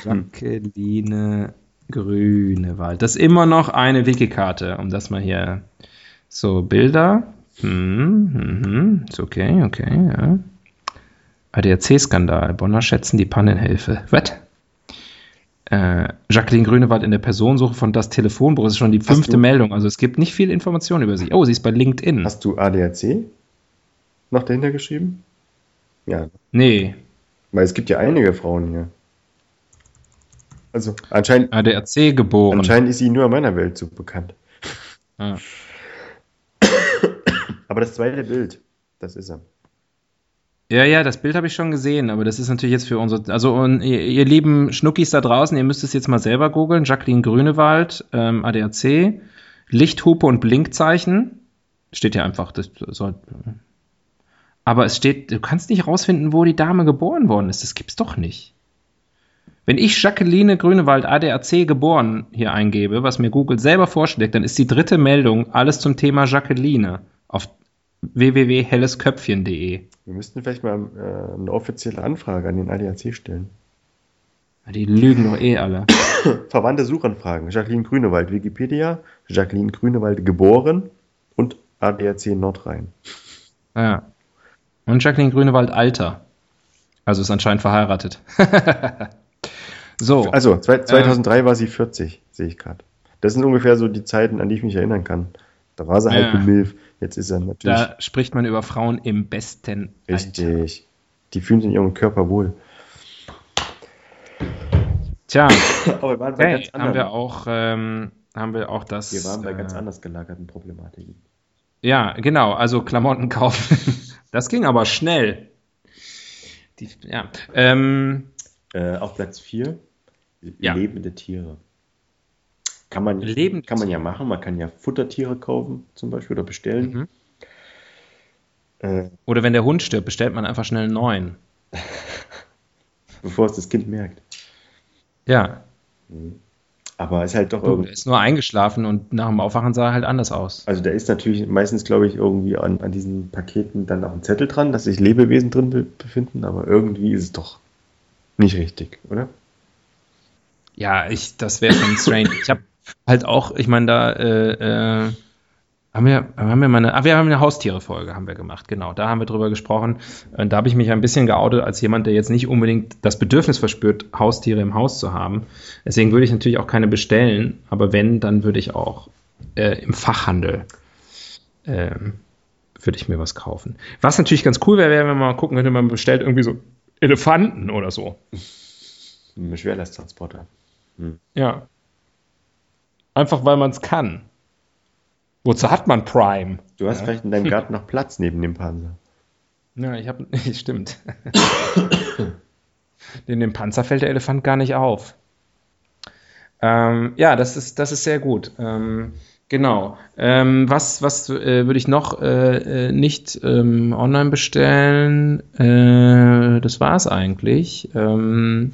Jacqueline Grünewald. Das ist immer noch eine Wikikarte, um das mal hier so Bilder. Hm, hm, hm, ist okay, okay, ja. ADAC-Skandal. Bonner schätzen die Pannenhilfe. Was? Äh, Jacqueline Grünewald in der Personensuche von das Telefonbuch. Das ist schon die fünfte Meldung. Also es gibt nicht viel Information über sie. Oh, sie ist bei LinkedIn. Hast du ADAC noch dahinter geschrieben? Ja. Nee. Weil es gibt ja einige Frauen hier. Also anscheinend. ADAC geboren. Anscheinend ist sie nur in meiner Welt so bekannt. Ah. Aber das zweite Bild, das ist er. Ja, ja, das Bild habe ich schon gesehen, aber das ist natürlich jetzt für unsere, also und ihr, ihr, lieben Schnuckis da draußen, ihr müsst es jetzt mal selber googeln. Jacqueline Grünewald, ähm, ADAC, Lichthupe und Blinkzeichen. Steht ja einfach, das soll. aber es steht, du kannst nicht rausfinden, wo die Dame geboren worden ist. Das gibt's doch nicht. Wenn ich Jacqueline Grünewald ADAC geboren hier eingebe, was mir Google selber vorschlägt, dann ist die dritte Meldung alles zum Thema Jacqueline auf www.hellesköpfchen.de. Wir müssten vielleicht mal äh, eine offizielle Anfrage an den ADAC stellen. Die lügen doch eh alle. Verwandte Suchanfragen. Jacqueline Grünewald, Wikipedia. Jacqueline Grünewald geboren und ADAC Nordrhein. Ja. Und Jacqueline Grünewald Alter. Also ist anscheinend verheiratet. so. Also, 2003 ähm, war sie 40, sehe ich gerade. Das sind ungefähr so die Zeiten, an die ich mich erinnern kann. Da war sie halt ja. Milf. Jetzt ist er natürlich. Da spricht man über Frauen im besten Richtig. Alter. Die fühlen sich in ihrem Körper wohl. Tja, aber wir waren bei hey, ganz haben wir auch ähm, haben wir auch das. Wir waren bei äh, ganz anders gelagerten Problematiken. Ja, genau. Also Klamotten kaufen. das ging aber schnell. Die, ja. Ähm, äh, auf Platz 4 ja. lebende Tiere. Kann man, Lebend kann man ja machen. Man kann ja Futtertiere kaufen, zum Beispiel, oder bestellen. Mhm. Äh, oder wenn der Hund stirbt, bestellt man einfach schnell einen neuen. Bevor es das Kind merkt. Ja. Mhm. Aber ist halt doch irgendwie. Er ist nur eingeschlafen und nach dem Aufwachen sah er halt anders aus. Also da ist natürlich meistens, glaube ich, irgendwie an, an diesen Paketen dann auch ein Zettel dran, dass sich Lebewesen drin be befinden, aber irgendwie ist es doch nicht richtig, oder? Ja, ich, das wäre schon strange. ich habe halt auch, ich meine, da äh, äh, haben wir, haben wir mal eine, ah, wir haben eine Haustiere-Folge haben wir gemacht, genau. Da haben wir drüber gesprochen. Und da habe ich mich ein bisschen geoutet als jemand, der jetzt nicht unbedingt das Bedürfnis verspürt, Haustiere im Haus zu haben. Deswegen würde ich natürlich auch keine bestellen, aber wenn, dann würde ich auch äh, im Fachhandel äh, würde ich mir was kaufen. Was natürlich ganz cool wäre, wäre, wenn man mal gucken könnte, man bestellt irgendwie so Elefanten oder so. Ein Schwerlasttransporter. Hm. Ja. Einfach weil man es kann. Wozu hat man Prime? Du hast ja. vielleicht in deinem Garten noch Platz neben dem Panzer. Ja, ich habe, stimmt. in dem Panzer fällt der Elefant gar nicht auf. Ähm, ja, das ist, das ist sehr gut. Ähm, genau. Ähm, was was äh, würde ich noch äh, äh, nicht ähm, online bestellen? Äh, das war es eigentlich. Ähm,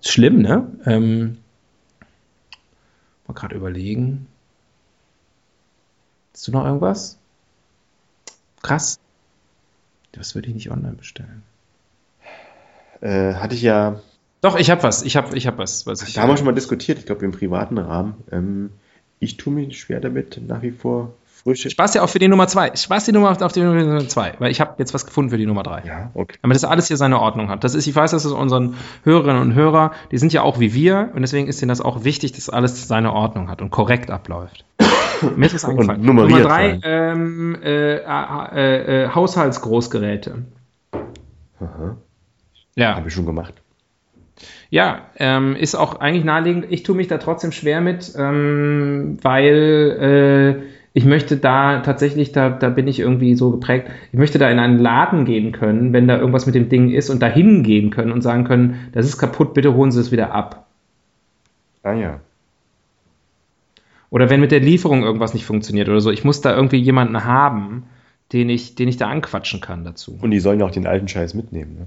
schlimm, ne? Mal gerade überlegen. Hast du noch irgendwas? Krass. Das würde ich nicht online bestellen. Äh, hatte ich ja. Doch, ich habe was. Ich habe ich hab was. was ich, da haben wir schon mal diskutiert, ich glaube im privaten Rahmen. Ähm, ich tue mich schwer damit, nach wie vor frische. Spaß ja auch für die Nummer 2. Spaß die Nummer auf die Nummer 2, weil ich habe jetzt was gefunden für die Nummer 3. Ja, okay. Damit das alles hier seine Ordnung hat. Das ist, ich weiß, dass es unseren Hörerinnen und Hörer, die sind ja auch wie wir und deswegen ist ihnen das auch wichtig, dass alles seine Ordnung hat und korrekt abläuft. Mir ist das eingefallen. Nummer drei, ähm, äh, äh, äh, Haushaltsgroßgeräte. Aha. Ja. Habe ich schon gemacht. Ja, ähm, ist auch eigentlich naheliegend. Ich tue mich da trotzdem schwer mit, ähm, weil äh, ich möchte da tatsächlich, da, da bin ich irgendwie so geprägt, ich möchte da in einen Laden gehen können, wenn da irgendwas mit dem Ding ist und da hingehen können und sagen können, das ist kaputt, bitte holen Sie es wieder ab. Ah ja. Oder wenn mit der Lieferung irgendwas nicht funktioniert oder so. Ich muss da irgendwie jemanden haben, den ich, den ich da anquatschen kann dazu. Und die sollen ja auch den alten Scheiß mitnehmen, ne?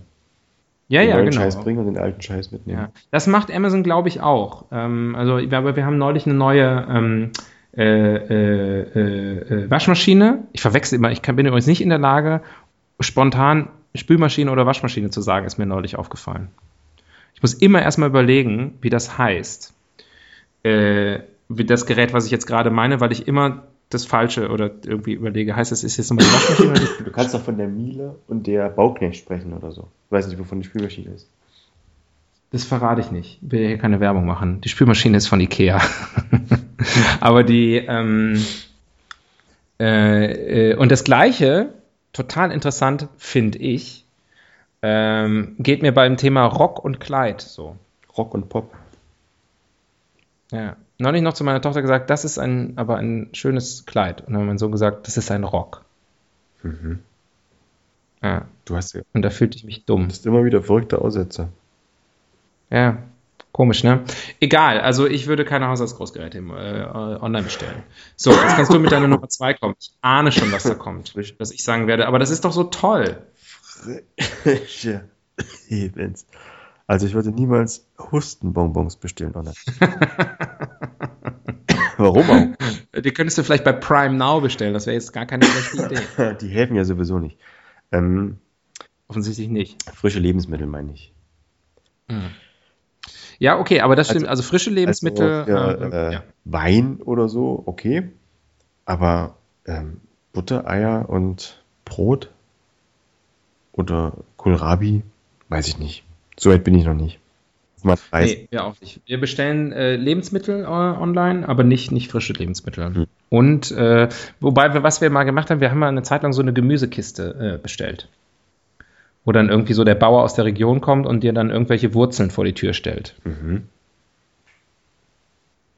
Ja, den ja, genau. Scheiß bringen und den alten Scheiß mitnehmen. Ja. Das macht Amazon, glaube ich, auch. Ähm, also, aber wir haben neulich eine neue ähm, äh, äh, äh, Waschmaschine. Ich verwechsel immer, ich kann, bin übrigens nicht in der Lage, spontan Spülmaschine oder Waschmaschine zu sagen, ist mir neulich aufgefallen. Ich muss immer erstmal überlegen, wie das heißt. Äh, wie das Gerät, was ich jetzt gerade meine, weil ich immer das Falsche oder irgendwie überlege, heißt das, ist jetzt nochmal die Waschmaschine? Oder du kannst doch von der Miele und der Bauknecht sprechen oder so. Ich weiß nicht, wovon die Spülmaschine ist. Das verrate ich nicht. Ich will hier keine Werbung machen. Die Spülmaschine ist von Ikea. Aber die, ähm, äh, äh, und das Gleiche, total interessant, finde ich, ähm, geht mir beim Thema Rock und Kleid so. Rock und Pop. Ja neulich noch zu meiner Tochter gesagt, das ist ein, aber ein schönes Kleid. Und dann hat mein Sohn gesagt, das ist ein Rock. Mhm. Ja. Du hast ja. Und da fühlte ich mich dumm. Du bist immer wieder verrückte Aussätze. Ja. Komisch, ne? Egal, also ich würde keine Haushaltsgroßgeräte äh, online bestellen. So, jetzt kannst du mit deiner Nummer zwei kommen. Ich ahne schon, was da kommt, dass ich sagen werde, aber das ist doch so toll. Frische Lebens. Also ich würde niemals Hustenbonbons bestellen online. Warum auch? Die könntest du vielleicht bei Prime Now bestellen, das wäre jetzt gar keine schlechte Idee. Die helfen ja sowieso nicht. Ähm, Offensichtlich nicht. frische Lebensmittel meine ich. Ja, okay, aber das stimmt. Also, frische Lebensmittel. Also, für, äh, äh, ja. Wein oder so, okay. Aber ähm, Butter, Eier und Brot oder Kohlrabi, weiß ich nicht. So weit bin ich noch nicht. Preis. Nee, wir auch nicht. Wir bestellen äh, Lebensmittel äh, online, aber nicht, nicht frische Lebensmittel. Hm. Und äh, wobei wir, was wir mal gemacht haben, wir haben mal eine Zeit lang so eine Gemüsekiste äh, bestellt. Wo dann irgendwie so der Bauer aus der Region kommt und dir dann irgendwelche Wurzeln vor die Tür stellt. Mhm.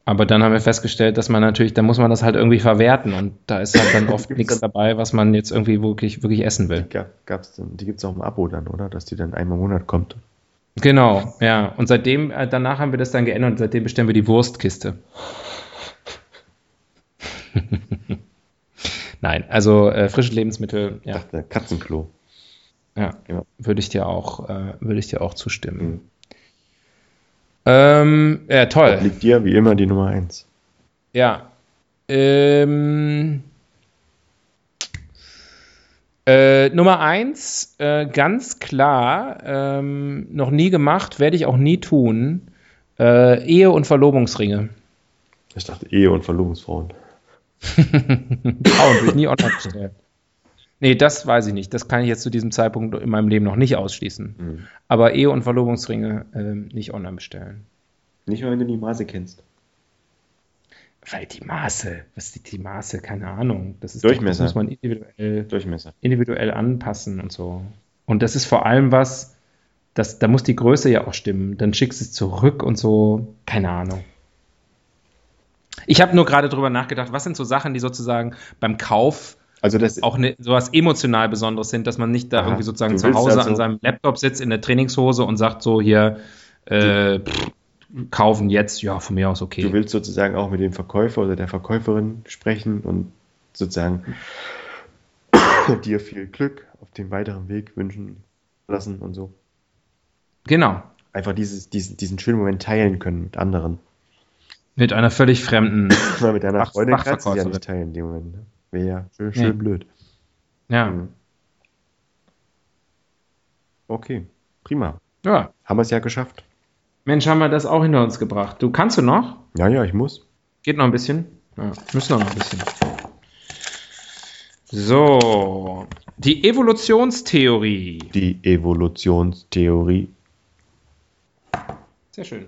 Aber dann haben wir festgestellt, dass man natürlich, da muss man das halt irgendwie verwerten und da ist halt dann oft nichts dabei, was man jetzt irgendwie wirklich, wirklich essen will. Die, gab, gab's dann, die gibt es auch im Abo dann, oder? Dass die dann einmal im Monat kommt. Genau, ja. Und seitdem, äh, danach haben wir das dann geändert und seitdem bestellen wir die Wurstkiste. Nein, also äh, frische Lebensmittel, ja, dachte, Katzenklo. Ja, Ja. würde ich dir auch, äh, würde ich dir auch zustimmen. Mhm. Ähm, ja, toll. Liegt dir wie immer die Nummer 1. Ja. Ähm, äh, Nummer eins, äh, ganz klar, ähm, noch nie gemacht, werde ich auch nie tun. Äh, Ehe- und Verlobungsringe. Ich dachte Ehe und Verlobungsfrauen. Frauen würde ich nie online bestellen. Nee, das weiß ich nicht. Das kann ich jetzt zu diesem Zeitpunkt in meinem Leben noch nicht ausschließen. Mhm. Aber Ehe- und Verlobungsringe ähm, nicht online bestellen. Nicht mal, wenn du die Maße kennst. Weil die Maße, was ist die, die Maße? Keine Ahnung. Das ist Durchmesser. Doch, das muss man individuell Durchmesser. individuell anpassen und so. Und das ist vor allem was, das, da muss die Größe ja auch stimmen. Dann schickst du es zurück und so, keine Ahnung. Ich habe nur gerade drüber nachgedacht, was sind so Sachen, die sozusagen beim Kauf Also das auch ne, sowas emotional Besonderes sind, dass man nicht da Aha, irgendwie sozusagen zu Hause also- an seinem Laptop sitzt in der Trainingshose und sagt so hier, äh, pff, kaufen jetzt, ja, von mir aus okay. Du willst sozusagen auch mit dem Verkäufer oder der Verkäuferin sprechen und sozusagen dir viel Glück auf dem weiteren Weg wünschen lassen und so. Genau. Einfach dieses, diesen, diesen schönen Moment teilen können mit anderen. Mit einer völlig fremden, mit deiner Fach- Freundin kannst du ja nicht teilen in dem Moment. Ne? Wäre ja schön, schön Nee. blöd. ja, Mhm. Okay, prima. ja. Haben wir es ja geschafft. Mensch, haben wir das auch hinter uns gebracht. Du kannst du noch? Ja, ja, ich muss. Geht noch ein bisschen? Ja, müssen noch ein bisschen. So, die Evolutionstheorie. Die Evolutionstheorie. Sehr schön.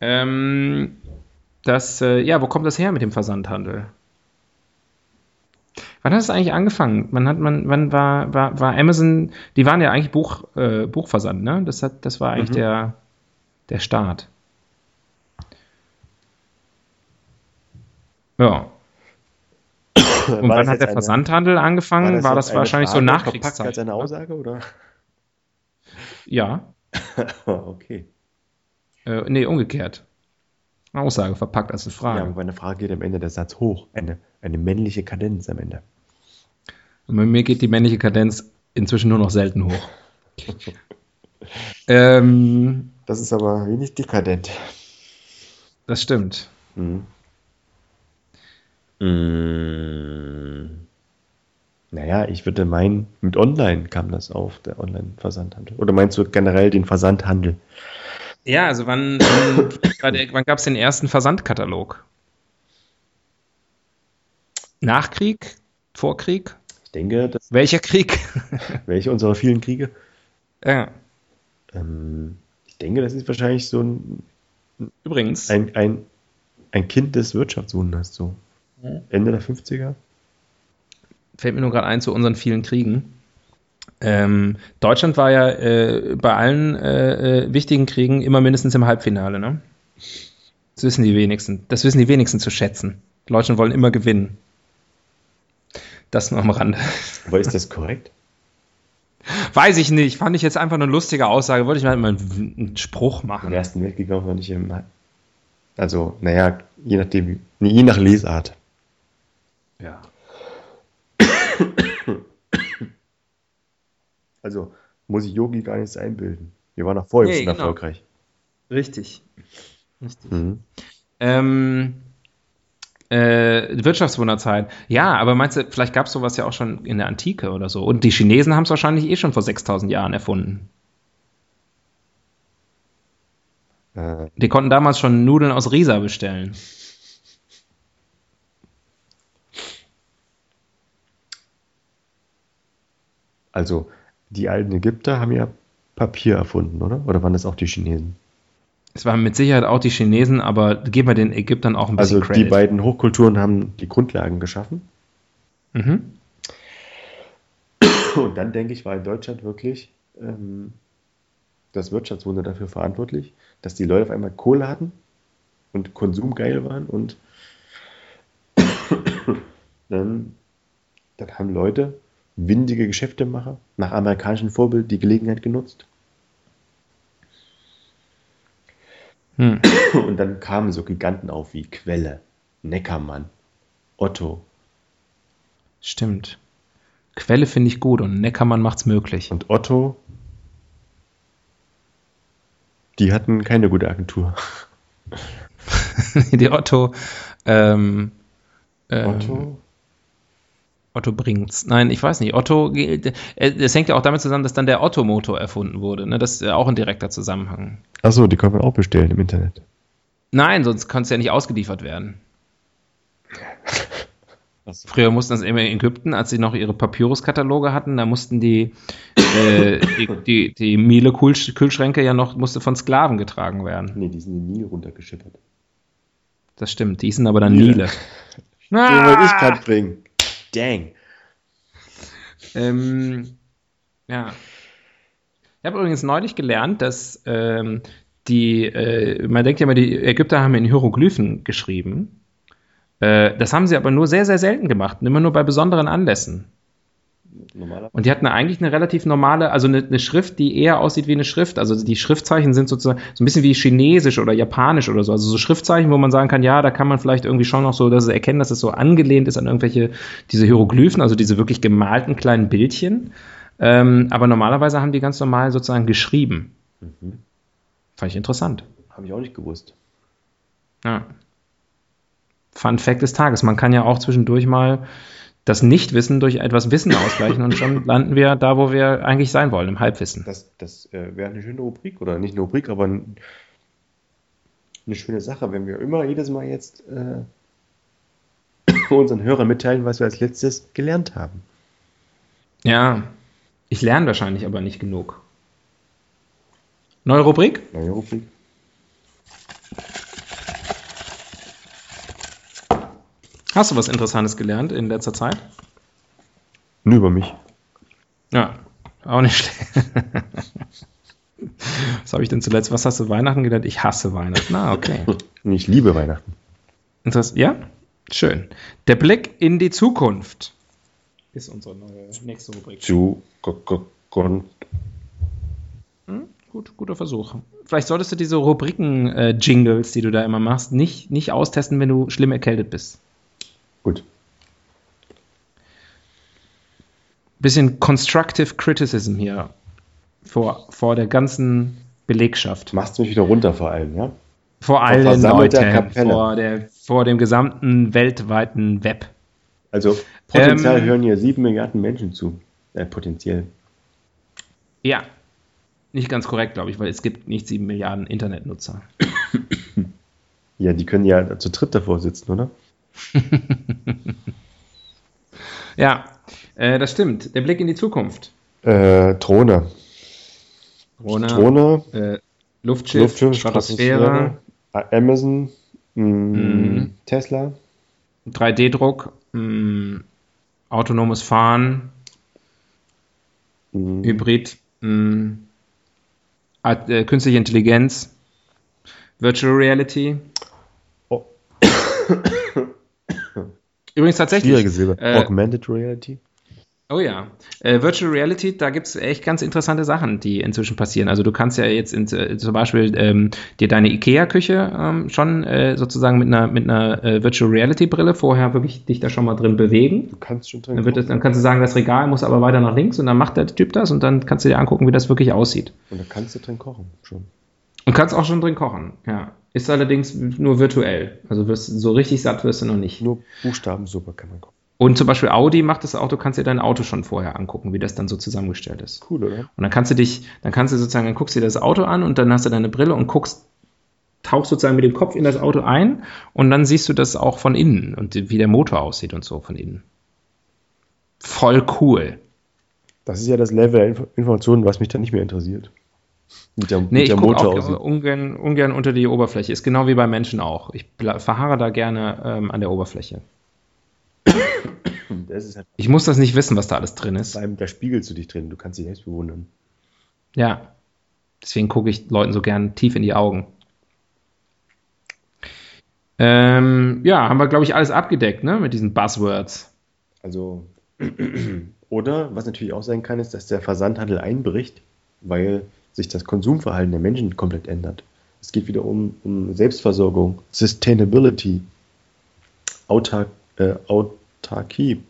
Ähm, das, äh, ja, wo kommt das her mit dem Versandhandel? Wann hat es eigentlich angefangen? Wann hat man, wann war, war, war Amazon, die waren ja eigentlich Buch, äh, Buchversand, ne? Das hat, das war eigentlich Mhm. der, der Start. Ja. Und wann hat der Versandhandel angefangen? War das, wahrscheinlich so Verpackt Nachkriegszeit? als eine Aussage, oder? Ja. okay. Äh, nee, umgekehrt. Eine Aussage verpackt als eine Ja, Frage. und bei einer Frage geht am Ende der Satz hoch. Eine, eine männliche Kadenz am Ende. Und bei mir geht die männliche Kadenz inzwischen nur noch selten hoch. ähm, Das ist aber wenig dekadent. das stimmt. Mhm. Mm. Naja, ich würde meinen, mit Online kam das auf, der Online-Versandhandel. Oder meinst du generell den Versandhandel? Ja, also wann, wann gab es den ersten Versandkatalog? Nachkrieg? Vorkrieg? Ich denke, dass Welcher Krieg? welche unserer vielen Kriege? ja. Ähm, ich denke, das ist wahrscheinlich so ein, Übrigens, ein, ein, ein Kind des Wirtschaftswunders, so Ende der 50er. fällt mir nur gerade ein zu unseren vielen Kriegen. Ähm, Deutschland war ja äh, bei allen äh, äh, wichtigen Kriegen immer mindestens im Halbfinale, ne? Das wissen die wenigsten. Das wissen die wenigsten zu schätzen. Die Deutschen wollen immer gewinnen. Das nur am Rande. Aber ist das korrekt? Weiß ich nicht. Fand ich jetzt einfach eine lustige Aussage. Wollte ich mal einen, Spruch Im machen. Ersten Weltkrieg auch noch nicht im. Also, naja, je nachdem, je nach Lesart. Ja. Also, muss ich Yogi gar nichts einbilden. Wir waren auch vorher Nee, schon genau. erfolgreich. Richtig. Richtig. Mhm. Ähm, äh, Wirtschaftswunderzeit. Ja, aber meinst du, vielleicht gab es sowas ja auch schon in der Antike oder so. Und die Chinesen haben es wahrscheinlich eh schon vor 6000 Jahren erfunden. Äh, Die konnten damals schon Nudeln aus Risa bestellen. also, die alten Ägypter haben ja Papier erfunden, oder? Oder waren das auch die Chinesen? Es waren mit Sicherheit auch die Chinesen, aber geben wir den Ägyptern auch ein bisschen Also, die Credit. beiden Hochkulturen haben die Grundlagen geschaffen. Mhm. Und dann, denke ich, war in Deutschland wirklich ähm, das Wirtschaftswunder dafür verantwortlich, dass die Leute auf einmal Kohle hatten und konsumgeil waren und dann, dann haben Leute, windige Geschäftemacher, nach amerikanischem Vorbild die Gelegenheit genutzt. Hm. Und dann kamen so Giganten auf wie Quelle, Neckermann, Otto. Stimmt. Quelle finde ich gut und Neckermann macht's möglich. Und Otto, die hatten keine gute Agentur. die Otto, ähm, ähm, Otto? Otto bringt's. Nein, ich weiß nicht. Otto, äh, das hängt ja auch damit zusammen, dass dann der Otto-Motor erfunden wurde. Ne? Das ist ja auch ein direkter Zusammenhang. Achso, die kann man auch bestellen im Internet. Nein, sonst kann es ja nicht ausgeliefert werden. Früher mussten das immer in Ägypten, als sie noch ihre Papyrus-Kataloge hatten, da mussten die, äh, die, die, die Miele-Kühlschränke ja noch, musste von Sklaven getragen werden. Nee, die sind den Nil runtergeschippert. Das stimmt, die sind aber dann Miele. Nile. Den wollte ich Ah! gerade bringen. Dang. Ähm, ja. Ich habe übrigens neulich gelernt, dass ähm, die, äh, man denkt ja immer, die Ägypter haben in Hieroglyphen geschrieben. Äh, das haben sie aber nur sehr, sehr selten gemacht, immer nur bei besonderen Anlässen. Normalerweise. Und die hatten eigentlich eine relativ normale, also eine, eine Schrift, die eher aussieht wie eine Schrift. Also die Schriftzeichen sind sozusagen so ein bisschen wie Chinesisch oder Japanisch oder so. Also so Schriftzeichen, wo man sagen kann, ja, da kann man vielleicht irgendwie schon noch so, dass sie erkennen, dass es so angelehnt ist an irgendwelche, diese Hieroglyphen, also diese wirklich gemalten kleinen Bildchen. Ähm, aber normalerweise haben die ganz normal sozusagen geschrieben. Mhm. Fand ich interessant. Habe ich auch nicht gewusst. Ja. Fun Fact des Tages. Man kann ja auch zwischendurch mal das Nichtwissen durch etwas Wissen ausgleichen und schon landen wir da, wo wir eigentlich sein wollen, im Halbwissen. Das, das äh, wäre eine schöne Rubrik, oder nicht eine Rubrik, aber ein, eine schöne Sache, wenn wir immer jedes Mal jetzt äh, unseren Hörern mitteilen, was wir als letztes gelernt haben. Ja, ich lerne wahrscheinlich aber nicht genug. Neue Rubrik? Neue Rubrik. Hast du was Interessantes gelernt in letzter Zeit? Nur über mich. Ja, auch nicht schlecht. Was habe ich denn zuletzt? Was hast du Weihnachten gelernt? Ich hasse Weihnachten. Na, okay. Ich liebe Weihnachten. Interess ja, schön. Der Blick in die Zukunft ist unsere neue nächste Rubrik. Zu Go- Go- Gon- Hm? Gut, guter Versuch. Vielleicht solltest du diese Rubriken-Jingles, die du da immer machst, nicht, nicht austesten, wenn du schlimm erkältet bist. Gut. Bisschen Constructive Criticism hier vor, vor der ganzen Belegschaft. Machst du mich wieder runter vor allem, ja? Vor allen Leuten, vor, der, vor dem gesamten weltweiten Web. Also potenziell Ähm, hören hier sieben Milliarden Menschen zu. Äh, potenziell. Ja, nicht ganz korrekt, glaube ich, weil es gibt nicht sieben Milliarden Internetnutzer. Ja, die können ja zu dritt davor sitzen, oder? Ja, äh, das stimmt. Der Blick in die Zukunft. Äh, Drohne. Drohne, Drohne, äh, Luftschiff, Luftschiff, Stratosphäre, Stratosphäre, Amazon, mh, Mhm. Tesla, 3D-Druck, mh, autonomes Fahren, mh, Hybrid, Art- äh, künstliche Intelligenz, Virtual Reality. Oh. Übrigens tatsächlich. schwierige Silbe. Äh, Augmented Reality. Oh ja, äh, Virtual Reality, da gibt's echt ganz interessante Sachen, die inzwischen passieren. Also du kannst ja jetzt in, äh, zum Beispiel ähm, dir deine IKEA-Küche ähm, schon äh, sozusagen mit einer, mit einer äh, Virtual Reality-Brille vorher wirklich dich da schon mal drin bewegen. Du kannst schon drin Dann, wird das, dann kannst du sagen, das Regal muss aber weiter nach links und dann macht der Typ das und dann kannst du dir angucken, wie das wirklich aussieht. Und da kannst du drin kochen schon. Und kannst auch schon drin kochen, ja. Ist allerdings nur virtuell. Also wirst, so richtig satt wirst du noch nicht. Nur Buchstabensuppe kann man kochen. Und zum Beispiel Audi macht das auch, du kannst dir dein Auto schon vorher angucken, wie das dann so zusammengestellt ist. Cool, oder? Und dann kannst du dich, dann kannst du sozusagen, dann guckst du dir das Auto an und dann hast du deine Brille und guckst, tauchst sozusagen mit dem Kopf in das Auto ein und dann siehst du das auch von innen und wie der Motor aussieht und so von innen. Voll cool. Das ist ja das Level der Inf- Informationen, was mich dann nicht mehr interessiert. Mit der, Nee, mit ich der gucke Motor auch ungern, ungern unter die Oberfläche. Ist genau wie bei Menschen auch. Ich verharre da gerne ähm, an der Oberfläche. Halt Ich muss das nicht wissen, was da alles drin ist. da spiegelst du dich drin, du kannst dich selbst bewundern. Ja. Deswegen gucke ich Leuten so gern tief in die Augen. Ähm, ja, haben wir, glaube ich, alles abgedeckt, ne? Mit diesen Buzzwords. Also, oder was natürlich auch sein kann, ist, dass der Versandhandel einbricht, weil sich das Konsumverhalten der Menschen komplett ändert. Es geht wieder um, um Selbstversorgung, Sustainability, Autark, äh, Autarkie.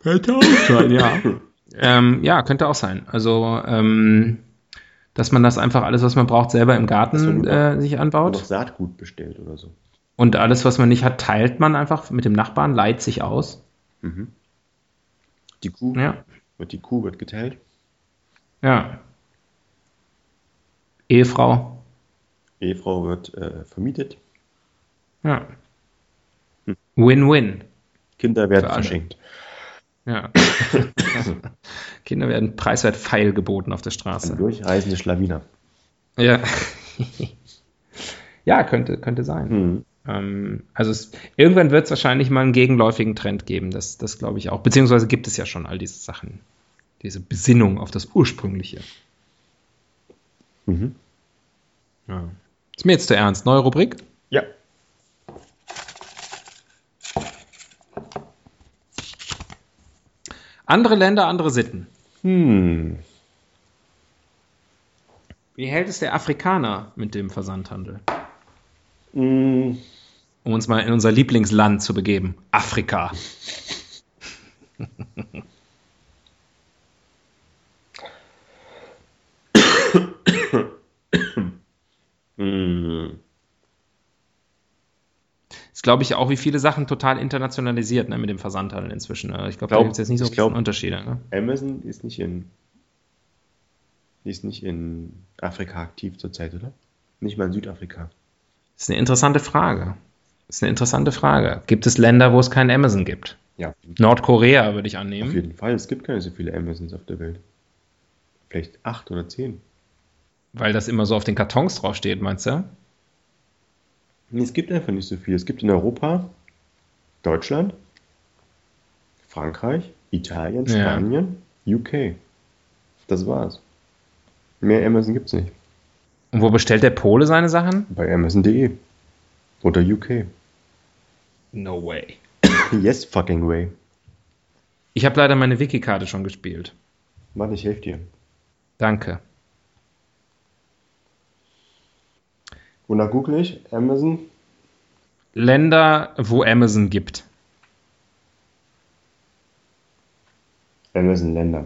Könnte auch sein, ja. ähm, ja, könnte auch sein. Also, ähm, dass man das einfach alles, was man braucht, selber im Garten äh, sich anbaut. noch Saatgut bestellt oder so. Und alles, was man nicht hat, teilt man einfach mit dem Nachbarn, leiht sich aus. Mhm. Die Kuh, Ja. wird, die Kuh wird geteilt. Ja. Ehefrau. Ehefrau wird äh, vermietet. Ja. Win-win. Kinder werden verschenkt. Ja. Kinder werden preiswert feil geboten auf der Straße. Durchreisende Schlawiner. Ja. ja, könnte, könnte sein. Mhm. Ähm, also es, irgendwann wird es wahrscheinlich mal einen gegenläufigen Trend geben. Das, das glaube ich auch. Beziehungsweise gibt es ja schon all diese Sachen. Diese Besinnung auf das Ursprüngliche. Mhm. Ja. Ist mir jetzt zu ernst. Neue Rubrik? Ja. Andere Länder, andere Sitten. Hm. Wie hält es der Afrikaner mit dem Versandhandel? Mm, Um uns mal in unser Lieblingsland zu begeben. Afrika. mm. Ist, glaube ich, auch wie viele Sachen total internationalisiert ne, mit dem Versandhandel inzwischen. ne? Ich glaube, da Glaub- gibt es jetzt nicht so riesen Unterschiede. Ne? Amazon ist nicht in ist nicht in Afrika aktiv zurzeit, oder? Nicht mal in Südafrika. Ist eine interessante Frage. Ist eine interessante Frage. Gibt es Länder, wo es kein Amazon gibt? Ja, Nordkorea würde ich auf annehmen. jeden Fall. Es gibt keine so viele Amazons auf der Welt. Vielleicht acht oder zehn. Weil das immer so auf den Kartons draufsteht, meinst du? Nee, es gibt einfach nicht so viele. Es gibt in Europa Deutschland, Frankreich, Italien, Ja. Spanien, UK. Das war's. Mehr Amazon gibt's nicht. Und wo bestellt der Pole seine Sachen? Bei Amazon.de. Oder UK. No way. Yes, fucking way. Ich habe leider meine Wiki-Karte schon gespielt. Warte, ich helfe dir. Danke. Wonach google ich? Amazon? Länder, wo Amazon gibt. Amazon Länder.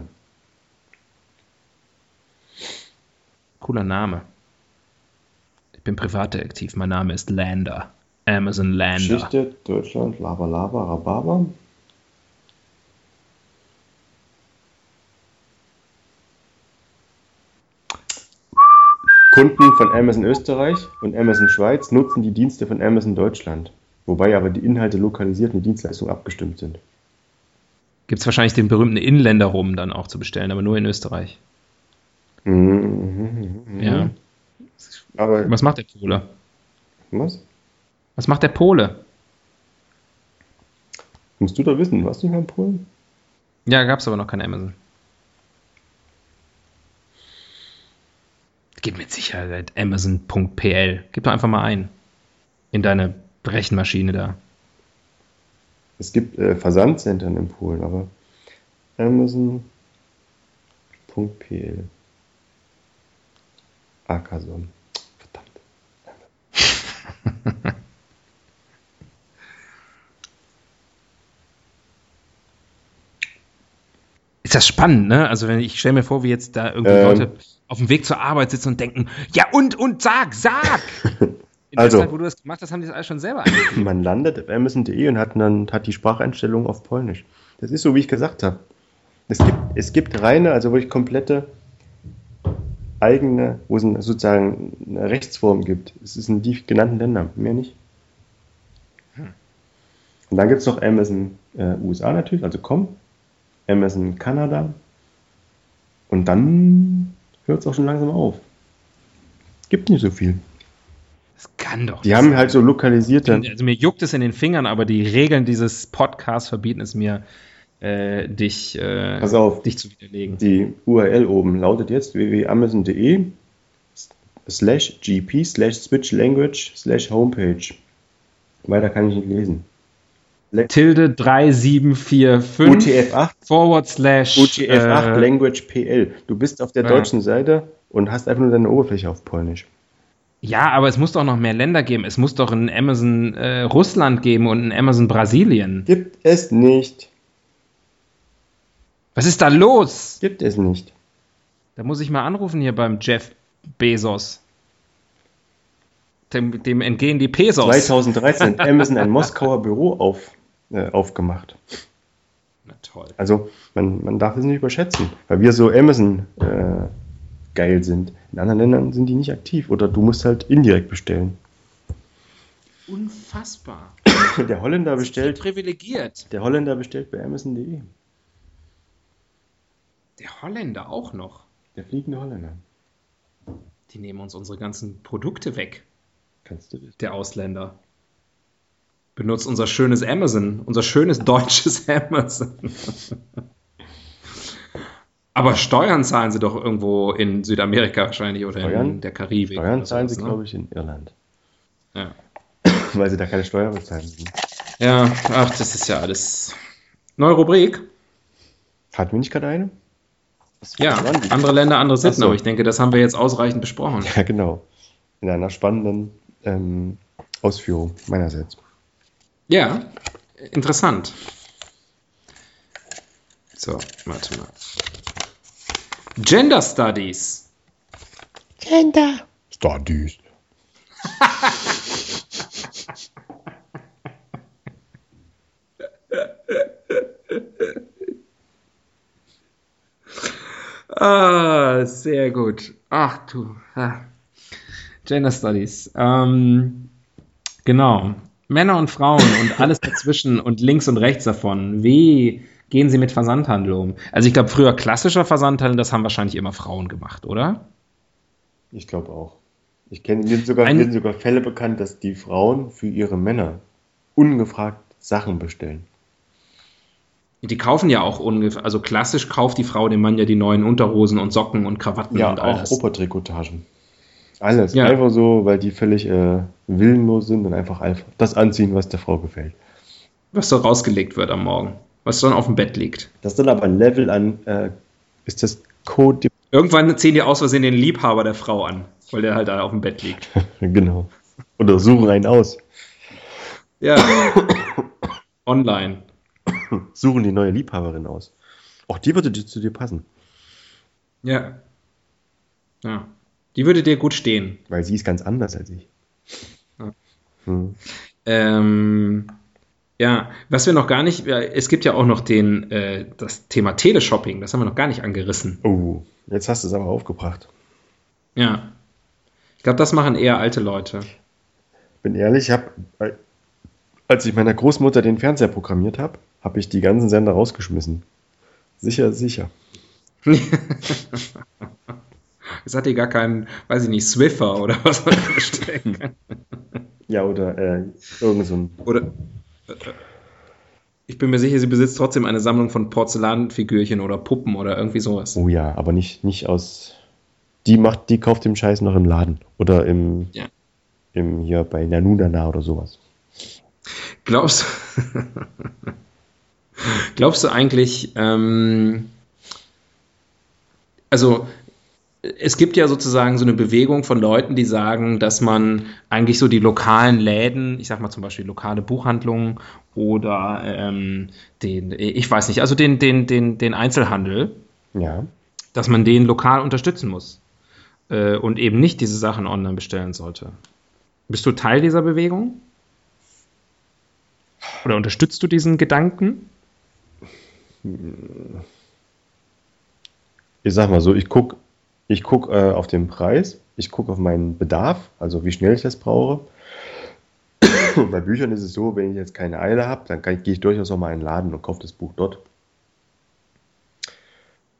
Cooler Name. Ich bin Privatdetektiv. Mein Name ist Lander. Amazon Lander. Geschichte, Deutschland, Lava Lava, Rhabarber. Kunden von Amazon Österreich und Amazon Schweiz nutzen die Dienste von Amazon Deutschland, wobei aber die Inhalte lokalisiert und die Dienstleistungen abgestimmt sind. Gibt es wahrscheinlich den berühmten Inländer rum dann auch zu bestellen, aber nur in Österreich. Mhm, Ja. Aber Was macht der Pole? was? Was macht der Pole? Musst du da wissen, was nicht mal in Polen? Ja, gab es aber noch kein Amazon. Gib mit Sicherheit amazon.pl. Gib doch einfach mal ein. In deine Rechenmaschine da. Es gibt äh, Versandzentren in Polen, aber Amazon.pl. Akason. Verdammt. Ist das spannend, ne? Also wenn ich stelle mir vor, wie jetzt da irgendwie Ähm. Leute auf dem Weg zur Arbeit sitzen und denken, ja und und sag, sag. In Also. der Zeit, wo du das gemacht hast, haben die das alles schon selber. Man landet auf Amazon.de und hat dann hat die Spracheinstellung auf Polnisch. Das ist so, wie ich gesagt habe. Es gibt, es gibt reine, also wirklich komplette eigene, wo es sozusagen eine Rechtsform gibt. Es ist in die genannten Ländern, mehr nicht. Und dann gibt es noch Amazon äh, USA natürlich, also com, Amazon Kanada. Und dann hört es auch schon langsam auf. Gibt nicht so viel. Das kann doch. Die haben halt so lokalisierte. Also mir juckt es in den Fingern, aber die Regeln dieses Podcasts verbieten es mir, äh, dich, äh, Pass auf. dich zu widerlegen. Die URL oben lautet jetzt www.amazon.de slash gp slash switch language slash homepage. Weiter kann ich nicht lesen. Tilde 3745 UTF-8 forward slash UTF-8 äh, Language PL. Du bist auf der Ja. deutschen Seite und hast einfach nur deine Oberfläche auf Polnisch. Ja, aber es muss doch noch mehr Länder geben. Es muss doch ein Amazon äh, Russland geben und ein Amazon Brasilien. Gibt es nicht. Was ist da los? Gibt es nicht. Da muss ich mal anrufen hier beim Jeff Bezos. Dem, dem entgehen die Pesos. 2013 hat Amazon ein Moskauer Büro auf, äh, aufgemacht. Na toll. Also man, man darf es nicht überschätzen, weil wir so Amazon äh, geil sind. In anderen Ländern sind die nicht aktiv oder du musst halt indirekt bestellen. Unfassbar. Der Holländer Bestellt privilegiert. der Holländer bestellt bei Amazon.de. Der Holländer auch noch. Der fliegende Holländer. Die nehmen uns unsere ganzen Produkte weg, Kannst du wissen. der Ausländer. Benutzt unser schönes Amazon, unser schönes deutsches Amazon. Aber Steuern zahlen sie doch irgendwo in Südamerika wahrscheinlich oder in Steuern? der Karibik. Steuern zahlen sowas, sie, ne? glaube ich, in Irland. Ja. Weil sie da keine Steuer bezahlen müssen. ja, ach, das ist ja alles. Neue Rubrik. Hatten wir nicht gerade eine? Ja, andere Länder, andere Sitten, so. aber ich denke, das haben wir jetzt ausreichend besprochen. Ja, genau. In einer spannenden ähm, Ausführung meinerseits. Ja, interessant. So, warte mal. Gender Studies. Studies. Ah, sehr gut. Ach du. Ah. Gender Studies. Ähm, genau. Männer und Frauen und alles dazwischen und links und rechts davon. Wie gehen sie mit Versandhandel um? Also ich glaube, früher klassischer Versandhandel, das haben wahrscheinlich immer Frauen gemacht, oder? Ich glaube auch. Ich kenne mir sogar, Ein- mir sind sogar Fälle bekannt, dass die Frauen für ihre Männer ungefragt Sachen bestellen. Die kaufen ja auch ungefähr, also klassisch kauft die Frau dem Mann ja die neuen Unterhosen und Socken und Krawatten Ja, und all auch das. Obertrikotagen. Alles. Ja. Einfach so, weil die völlig äh, willenlos sind und einfach, das anziehen, was der Frau gefällt. Was so rausgelegt wird am Morgen. Was dann auf dem Bett liegt. Das ist dann aber ein Level an, äh, ist das Code, Irgendwann ziehen die aus Versehen den Liebhaber der Frau an, weil der halt da auf dem Bett liegt. genau. Oder suchen einen aus. Ja. Online. Suchen die neue Liebhaberin aus. Auch die würde zu dir passen, Ja. Ja. Die würde dir gut stehen. weil sie ist ganz anders als ich. Ja. Hm. Ähm, ja, was wir noch gar nicht, es gibt ja auch noch den, äh, das Thema Teleshopping, das haben wir noch gar nicht angerissen. Oh, jetzt hast du es aber aufgebracht. Ja. Ich glaube, das machen eher alte Leute. bin ehrlich, ich habe, als ich meiner Großmutter den Fernseher programmiert habe, habe ich die ganzen Sender rausgeschmissen. Sicher, sicher. Es hat hier gar keinen, weiß ich nicht, Swiffer oder was man da stecken kann. Ja, oder äh, irgend so ein. Oder äh, ich bin mir sicher, sie besitzt trotzdem eine Sammlung von Porzellanfigürchen oder Puppen oder irgendwie sowas. Oh ja, aber nicht, nicht aus. Die macht, die kauft den Scheiß noch im Laden. Oder im, Ja. im hier bei Nanunana oder sowas. Glaubst Glaubst du eigentlich, ähm, also es gibt ja sozusagen so eine Bewegung von Leuten, die sagen, dass man eigentlich so die lokalen Läden, ich sag mal zum Beispiel lokale Buchhandlungen oder ähm, den, ich weiß nicht, also den, den, den, den Einzelhandel, Ja. dass man den lokal unterstützen muss äh, und eben nicht diese Sachen online bestellen sollte. Bist du Teil dieser Bewegung? Oder unterstützt du diesen Gedanken? Ich sag mal so, ich gucke ich guck, äh, auf den Preis, ich gucke auf meinen Bedarf, also wie schnell ich das brauche. Bei Büchern ist es so, wenn ich jetzt keine Eile habe, dann kann, gehe ich durchaus auch mal in den Laden und kaufe das Buch dort.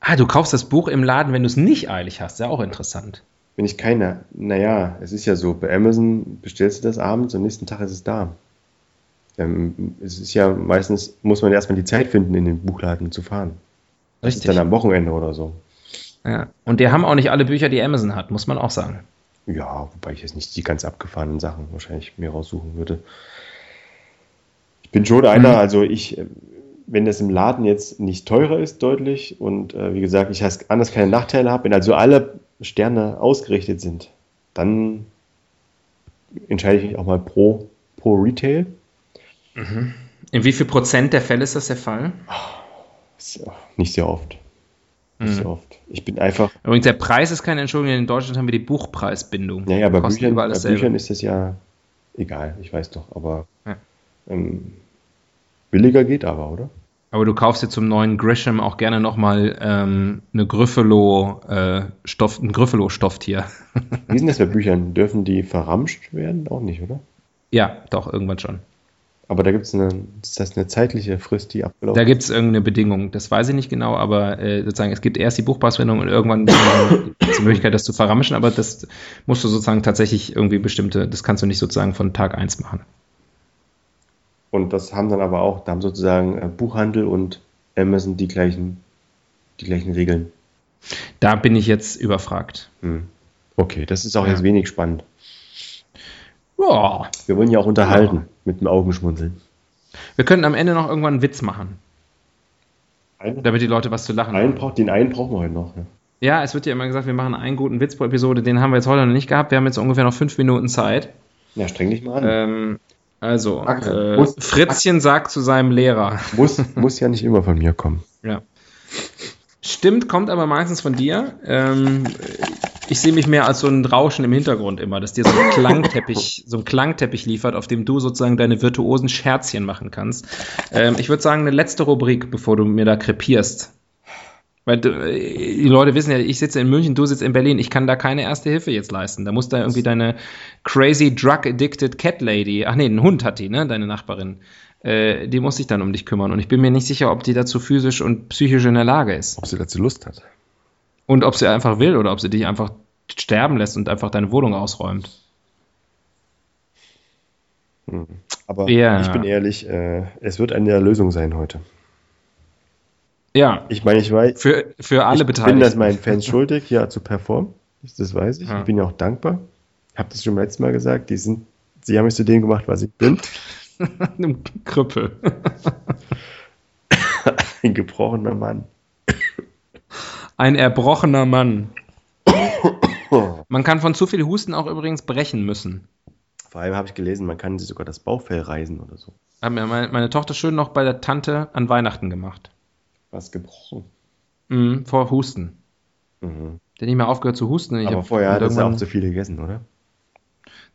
Ah, du kaufst das Buch im Laden, wenn du es nicht eilig hast. Ja, auch interessant. Wenn ich keine, naja, es ist ja so, bei Amazon bestellst du das abends und nächsten Tag ist es da. Ähm, es ist ja meistens, muss man erstmal die Zeit finden, in den Buchladen zu fahren. Das ist dann am Wochenende oder so. Ja. Und die haben auch nicht alle Bücher, die Amazon hat, muss man auch sagen. Ja, wobei ich jetzt nicht die ganz abgefahrenen Sachen wahrscheinlich mir raussuchen würde. Ich bin schon einer, Mhm. also ich, äh, wenn das im Laden jetzt nicht teurer ist, deutlich, und äh, wie gesagt, ich anders keine Nachteile habe, wenn also alle Sterne ausgerichtet sind, dann entscheide ich mich auch mal pro, pro Retail. In wie viel Prozent der Fälle ist das der Fall? Ja Nicht sehr oft. Nicht Mhm. oft. Ich bin einfach, Übrigens, der Preis ist keine Entschuldigung, in Deutschland haben wir die Buchpreisbindung. naja, bei Büchern, bei. Büchern ist das ja egal, ich weiß doch, aber Ja. ähm, billiger geht aber, oder? Aber du kaufst dir zum neuen Grisham auch gerne nochmal ähm, eine Griffelo, äh, Stoff, ein Griffelo-Stofftier. Wie denn das bei Büchern? Dürfen die verramscht werden? Auch nicht, oder? ja, doch, irgendwann schon. Aber da gibt es eine, ist das eine zeitliche Frist, die abgelaufen Da gibt es irgendeine Bedingung, das weiß ich nicht genau, aber äh, sozusagen, es gibt erst die Buchpreisbindung und irgendwann gibt es die Möglichkeit, das zu verramschen, aber das musst du sozusagen tatsächlich irgendwie bestimmte, das kannst du nicht sozusagen von Tag 1 machen. Und das haben dann aber auch, da haben sozusagen äh, Buchhandel und Amazon die gleichen, die gleichen Regeln. Da bin ich jetzt überfragt. Hm. Okay, das ist auch Ja. jetzt wenig spannend. Ja, Wir wollen ja auch unterhalten mit dem Augenschmunzeln. wir könnten am Ende noch irgendwann einen Witz machen, Einen, damit die Leute was zu lachen einen haben. braucht, den einen brauchen wir heute noch. Ne? Ja, es wird ja immer gesagt, wir machen einen guten Witz pro Episode, den haben wir jetzt heute noch nicht gehabt. Wir haben jetzt ungefähr noch fünf Minuten Zeit. Ja, streng dich mal an. Ähm, also, Axel, äh, muss- Fritzchen sagt zu seinem Lehrer. Muss, muss ja nicht immer von mir kommen. Ja. Stimmt, kommt aber meistens von dir. Ähm, ich sehe mich mehr als so ein Rauschen im Hintergrund immer, dass dir so ein Klangteppich, so ein Klangteppich liefert, auf dem du sozusagen deine virtuosen Scherzchen machen kannst. Ähm, ich würde sagen, eine letzte Rubrik, bevor du mir da krepierst. Weil äh, die Leute wissen ja, ich sitze in München, du sitzt in Berlin, ich kann da keine erste Hilfe jetzt leisten. Da muss da irgendwie deine crazy drug addicted cat lady, ach nee, einen Hund hat die, ne, deine Nachbarin. Äh, die muss sich dann um dich kümmern und ich bin mir nicht sicher, ob die dazu physisch und psychisch in der Lage ist. Ob sie dazu Lust hat. Und ob sie einfach will oder ob sie dich einfach sterben lässt und einfach deine Wohnung ausräumt. Aber Ja. ich bin ehrlich, äh, es wird eine Lösung sein heute. Ja, Ich meine, ich weiß, für, für alle ich Beteiligten. bin das meinen Fans schuldig, hier zu performen. Das weiß ich. Ja. Ich bin ja auch dankbar. Ich habe das schon letztes Mal gesagt. Die sind, sie haben mich zu dem gemacht, was ich bin. Einem Krüppel. Ein gebrochener Mann. Ein erbrochener Mann. Man kann von zu viel Husten auch übrigens brechen müssen. Vor allem habe ich gelesen, man kann sich sogar das Bauchfell reißen oder so. Hat mir meine, meine Tochter schön noch bei der Tante an Weihnachten gemacht. Was gebrochen. Mhm, vor Husten. Mhm. Der nicht mehr aufgehört zu husten. Ich Aber vorher hat er auch zu viel gegessen, oder?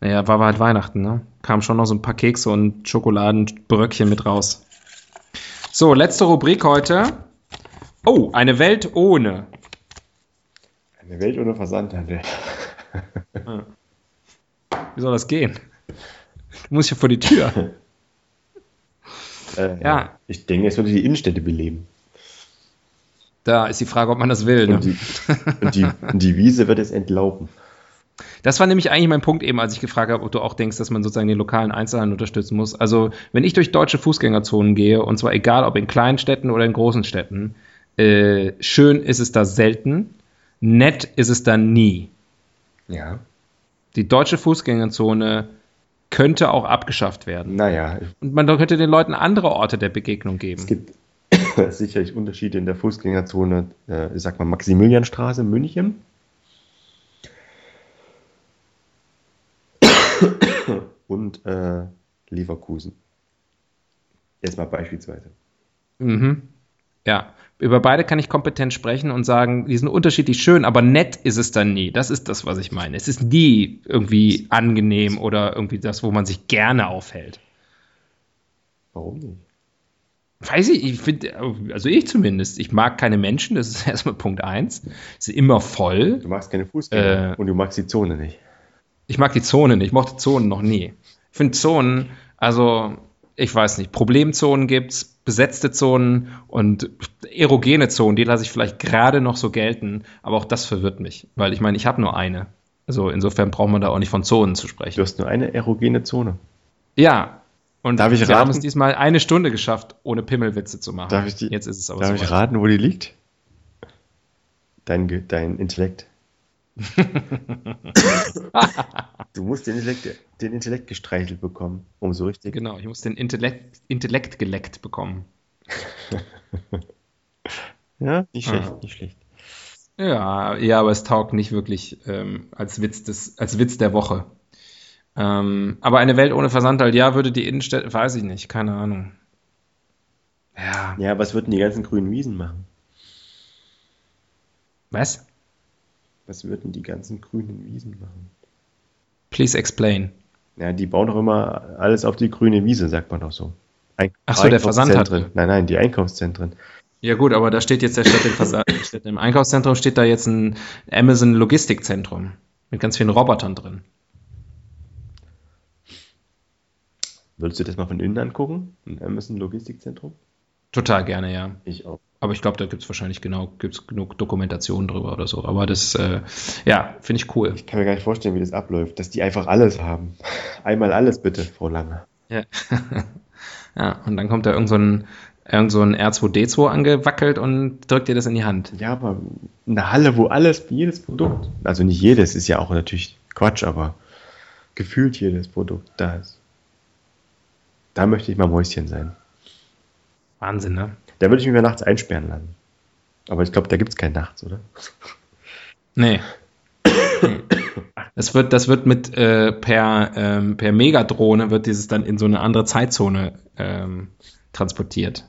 Naja, war halt Weihnachten, ne? Kam schon noch so ein paar Kekse und Schokoladenbröckchen mit raus. So, letzte Rubrik heute. Oh, eine Welt ohne. Eine Welt ohne Versandhandel. Wie soll das gehen? Du musst ja vor die Tür. Äh, Ja. Ich denke, es würde die Innenstädte beleben. Da ist die Frage, ob man das will. Ne? Und die, und die, und die Wiese wird es entlauben. Das war nämlich eigentlich mein Punkt eben, als ich gefragt habe, ob du auch denkst, dass man sozusagen den lokalen Einzelhandel unterstützen muss. Also, wenn ich durch deutsche Fußgängerzonen gehe, und zwar egal ob in kleinen Städten oder in großen Städten, äh, schön ist es da selten, nett ist es da nie. Ja. Die deutsche Fußgängerzone könnte auch abgeschafft werden. Naja, Und man könnte den Leuten andere Orte der Begegnung es geben. gibt sicherlich Unterschiede in der Fußgängerzone, äh, ich sag mal Maximilianstraße, München. Und äh, Leverkusen. Jetzt mal beispielsweise. Mhm. Ja, über beide kann ich kompetent sprechen und sagen, die sind unterschiedlich schön, aber nett ist es dann nie. Das ist das, was ich meine. Es ist nie irgendwie angenehm oder irgendwie das, wo man sich gerne aufhält. Warum nicht? Weiß ich, ich finde, also ich zumindest, ich mag keine Menschen, das ist erstmal Punkt eins. Sie sind immer voll. Du magst keine Fußgänger Äh, und du magst die Zone nicht. Ich mag die Zonen nicht, ich mochte Zonen noch nie. Ich finde Zonen, also ich weiß nicht, Problemzonen gibt's, besetzte Zonen und erogene Zonen, die lasse ich vielleicht gerade noch so gelten, aber auch das verwirrt mich, weil ich meine, ich habe nur eine. Also insofern braucht man da auch nicht von Zonen zu Du sprechen. hast nur eine erogene Zone. Ja. Und Darf ich wir haben raten? es diesmal eine Stunde geschafft, ohne Pimmelwitze zu machen. Darf ich die- Jetzt ist es aber Darf ich soweit. raten, wo die liegt? Dein, dein Intellekt. du musst den Intellekt, den Intellekt gestreichelt bekommen, um so richtig. Genau, ich muss den Intellekt, Intellekt geleckt bekommen. Ja, nicht schlecht, Ah. nicht schlecht. Ja, ja, aber es taugt nicht wirklich ähm, als Witz des, als Witz der Woche. Ähm, aber eine Welt ohne Versandhandel, ja, würde die Innenstädte, weiß ich nicht, keine Ahnung. Ja, Ja, was würden die ganzen grünen Wiesen machen? was? Was würden die ganzen grünen Wiesen machen? Please explain. Ja, die bauen doch immer alles auf die grüne Wiese, sagt man doch so. Ein Ach so, der Einkaufszentren. Versandhandel. Nein, nein, die Einkaufszentren. Ja gut, aber da steht jetzt der Stadt im, Versand, im Einkaufszentrum steht da jetzt ein Amazon Logistikzentrum mit ganz vielen Robotern drin. Würdest du das mal von innen angucken? Ein Amazon Logistikzentrum? Total gerne, ja. Ich auch. Aber ich glaube, da gibt es wahrscheinlich genau gibt's genug Dokumentation drüber oder so. Aber das, äh, ja, finde ich cool. Ich kann mir gar nicht vorstellen, wie das abläuft, dass die einfach alles haben. Einmal alles bitte, Frau Lange. Ja. ja, und dann kommt da irgend so ein, irgend so ein R2D2 angewackelt und drückt dir das in die Hand. Ja, aber eine Halle, wo alles, jedes Produkt, also nicht jedes, ist ja auch natürlich Quatsch, aber gefühlt jedes Produkt da ist. Da möchte ich mal Mäuschen sein. Wahnsinn, ne? Da würde ich mich mal nachts einsperren lassen. Aber ich glaube, da gibt es kein Nachts, oder? Nee. Das wird, das wird mit äh, per, ähm, per Megadrohne wird dieses dann in so eine andere Zeitzone ähm, transportiert.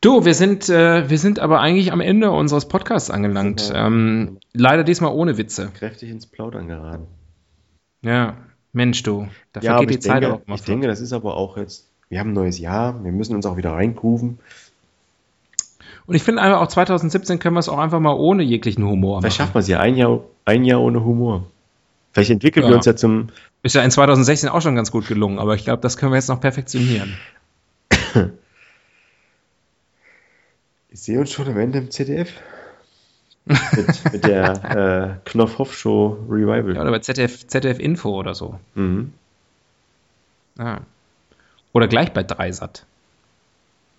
Du, wir sind, äh, wir sind aber eigentlich am Ende unseres Podcasts angelangt. Ähm, leider diesmal ohne Witze. Kräftig ins Plaudern geraten. Ja, Mensch, du. Da Ja, vergeht die ich Zeit denke, auch immer ich denke, das ist aber auch jetzt, wir haben ein neues Jahr, wir müssen uns auch wieder reingrooven. Und ich finde einfach auch 2017 können wir es auch einfach mal ohne jeglichen Humor Vielleicht machen. schaffen wir es ja ein Jahr, ein Jahr ohne Humor. Vielleicht entwickeln Ja. wir uns ja zum, Ist ja in 2016 auch schon ganz gut gelungen, aber ich glaube, das können wir jetzt noch perfektionieren. ich sehe uns schon am Ende im ZDF. mit, mit der äh, Knopfhoff-Show Revival. Ja, oder bei ZDF, ZDF Info oder so. mhm. Ja. Oder gleich bei Dreisat.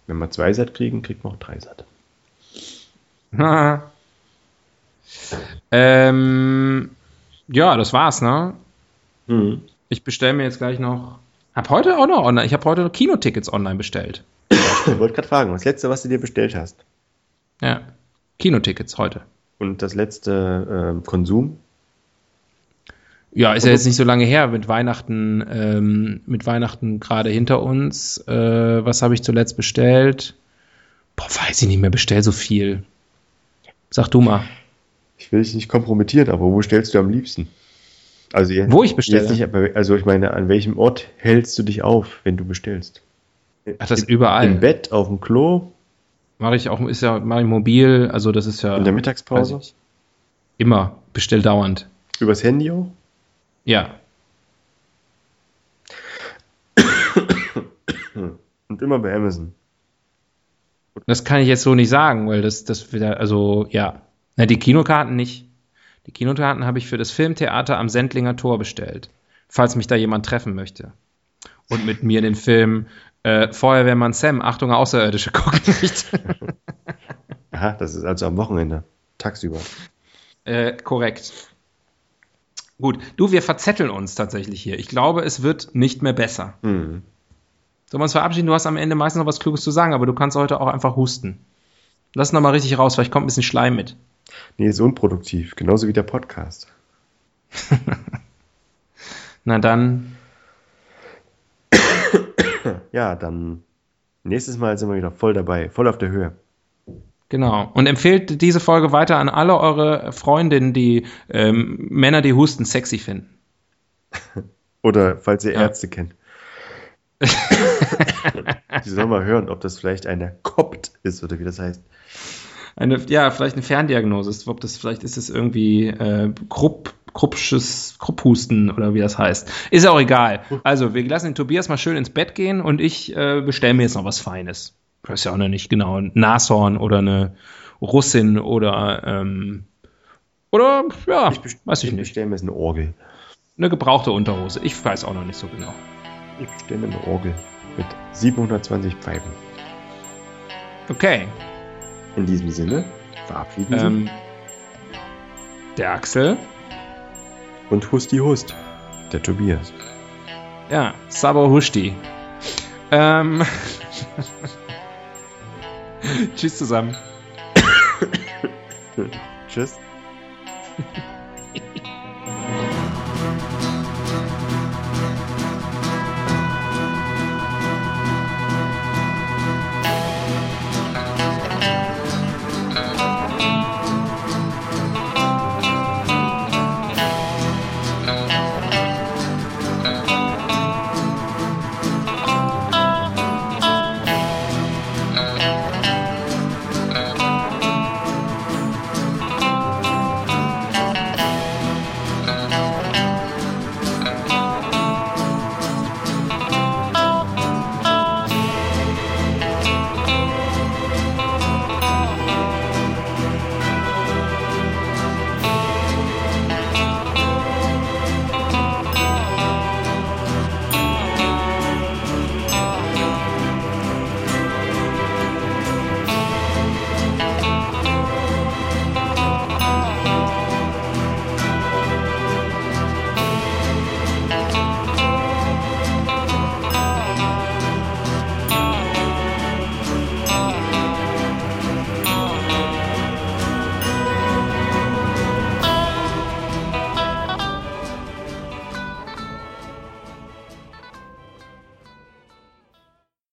Wenn wir zwei Sat kriegen, kriegt man auch drei Sat. ähm, ja, das war's, ne? Mhm. Ich bestelle mir jetzt gleich noch. Hab heute auch noch online. Ich habe heute noch Kinotickets online bestellt. Ich wollte gerade fragen, das letzte, was du dir bestellt hast Ja. Kinotickets heute. und das letzte ähm, Konsum, Ja, ist ja jetzt nicht so lange her mit Weihnachten, ähm, mit Weihnachten gerade hinter uns. Äh, was habe ich zuletzt bestellt? Boah, weiß ich nicht mehr, bestell so viel. Sag du mal. ich will dich nicht kompromittieren, aber wo stellst du am liebsten? Also jetzt, Wo ich bestelle? Nicht, also ich meine, an welchem Ort hältst du dich auf, wenn du bestellst? Ach, das Im überall. Bett, auf dem Klo, Mache ich auch, ist ja, mache ich mobil, also das ist ja. in der Mittagspause, ich. Immer, bestell dauernd. übers Handy auch? Ja. Und immer bei Amazon. Das kann ich jetzt so nicht sagen, weil das, das wieder, also ja. Na, die Kinokarten nicht. Die Kinokarten habe ich für das Filmtheater am Sendlinger Tor bestellt, falls mich da jemand treffen möchte. Und mit mir den Film äh, Feuerwehrmann Sam, Achtung, Außerirdische gucken möchte. Aha, das ist also am Wochenende, tagsüber. äh, korrekt. Gut, du, wir verzetteln uns tatsächlich hier. Ich glaube, es wird nicht mehr besser. Mhm. Sollen wir uns verabschieden? Du hast am Ende meistens noch was Kluges zu sagen, aber du kannst heute auch einfach husten. Lass noch mal richtig raus, vielleicht kommt ein bisschen Schleim mit. Nee, ist unproduktiv, genauso wie der Podcast. Na dann. Ja, dann nächstes Mal sind wir wieder voll dabei, voll auf der Höhe. Genau. Und empfehlt diese Folge weiter an alle eure Freundinnen, die ähm, Männer, die husten, sexy finden. Oder falls ihr Ja. Ärzte kennt. Die sollen mal hören, ob das vielleicht eine Kopt ist oder wie das heißt. Eine, ja, vielleicht eine Ferndiagnose. Ob das, vielleicht ist es irgendwie äh, Krupp, Kruppsches, Krupphusten oder wie das heißt. Ist ja auch egal. Also, wir lassen den Tobias mal schön ins Bett gehen und ich äh, bestelle mir jetzt noch was Feines. Ich weiß ja auch noch nicht genau. Ein Nashorn oder eine Russin oder ähm, oder ja, weiß ich nicht. bestelle mir eine Orgel. Eine gebrauchte Unterhose. Ich weiß auch noch nicht so genau. Ich bestelle mir eine Orgel mit 720 Pfeifen. Okay. In diesem Sinne verabschieden Sie Ähm, der Axel. und Husti Hust, der Tobias. Ja, Sabo Hushti. Ähm. Tschüss zusammen. Tschüss.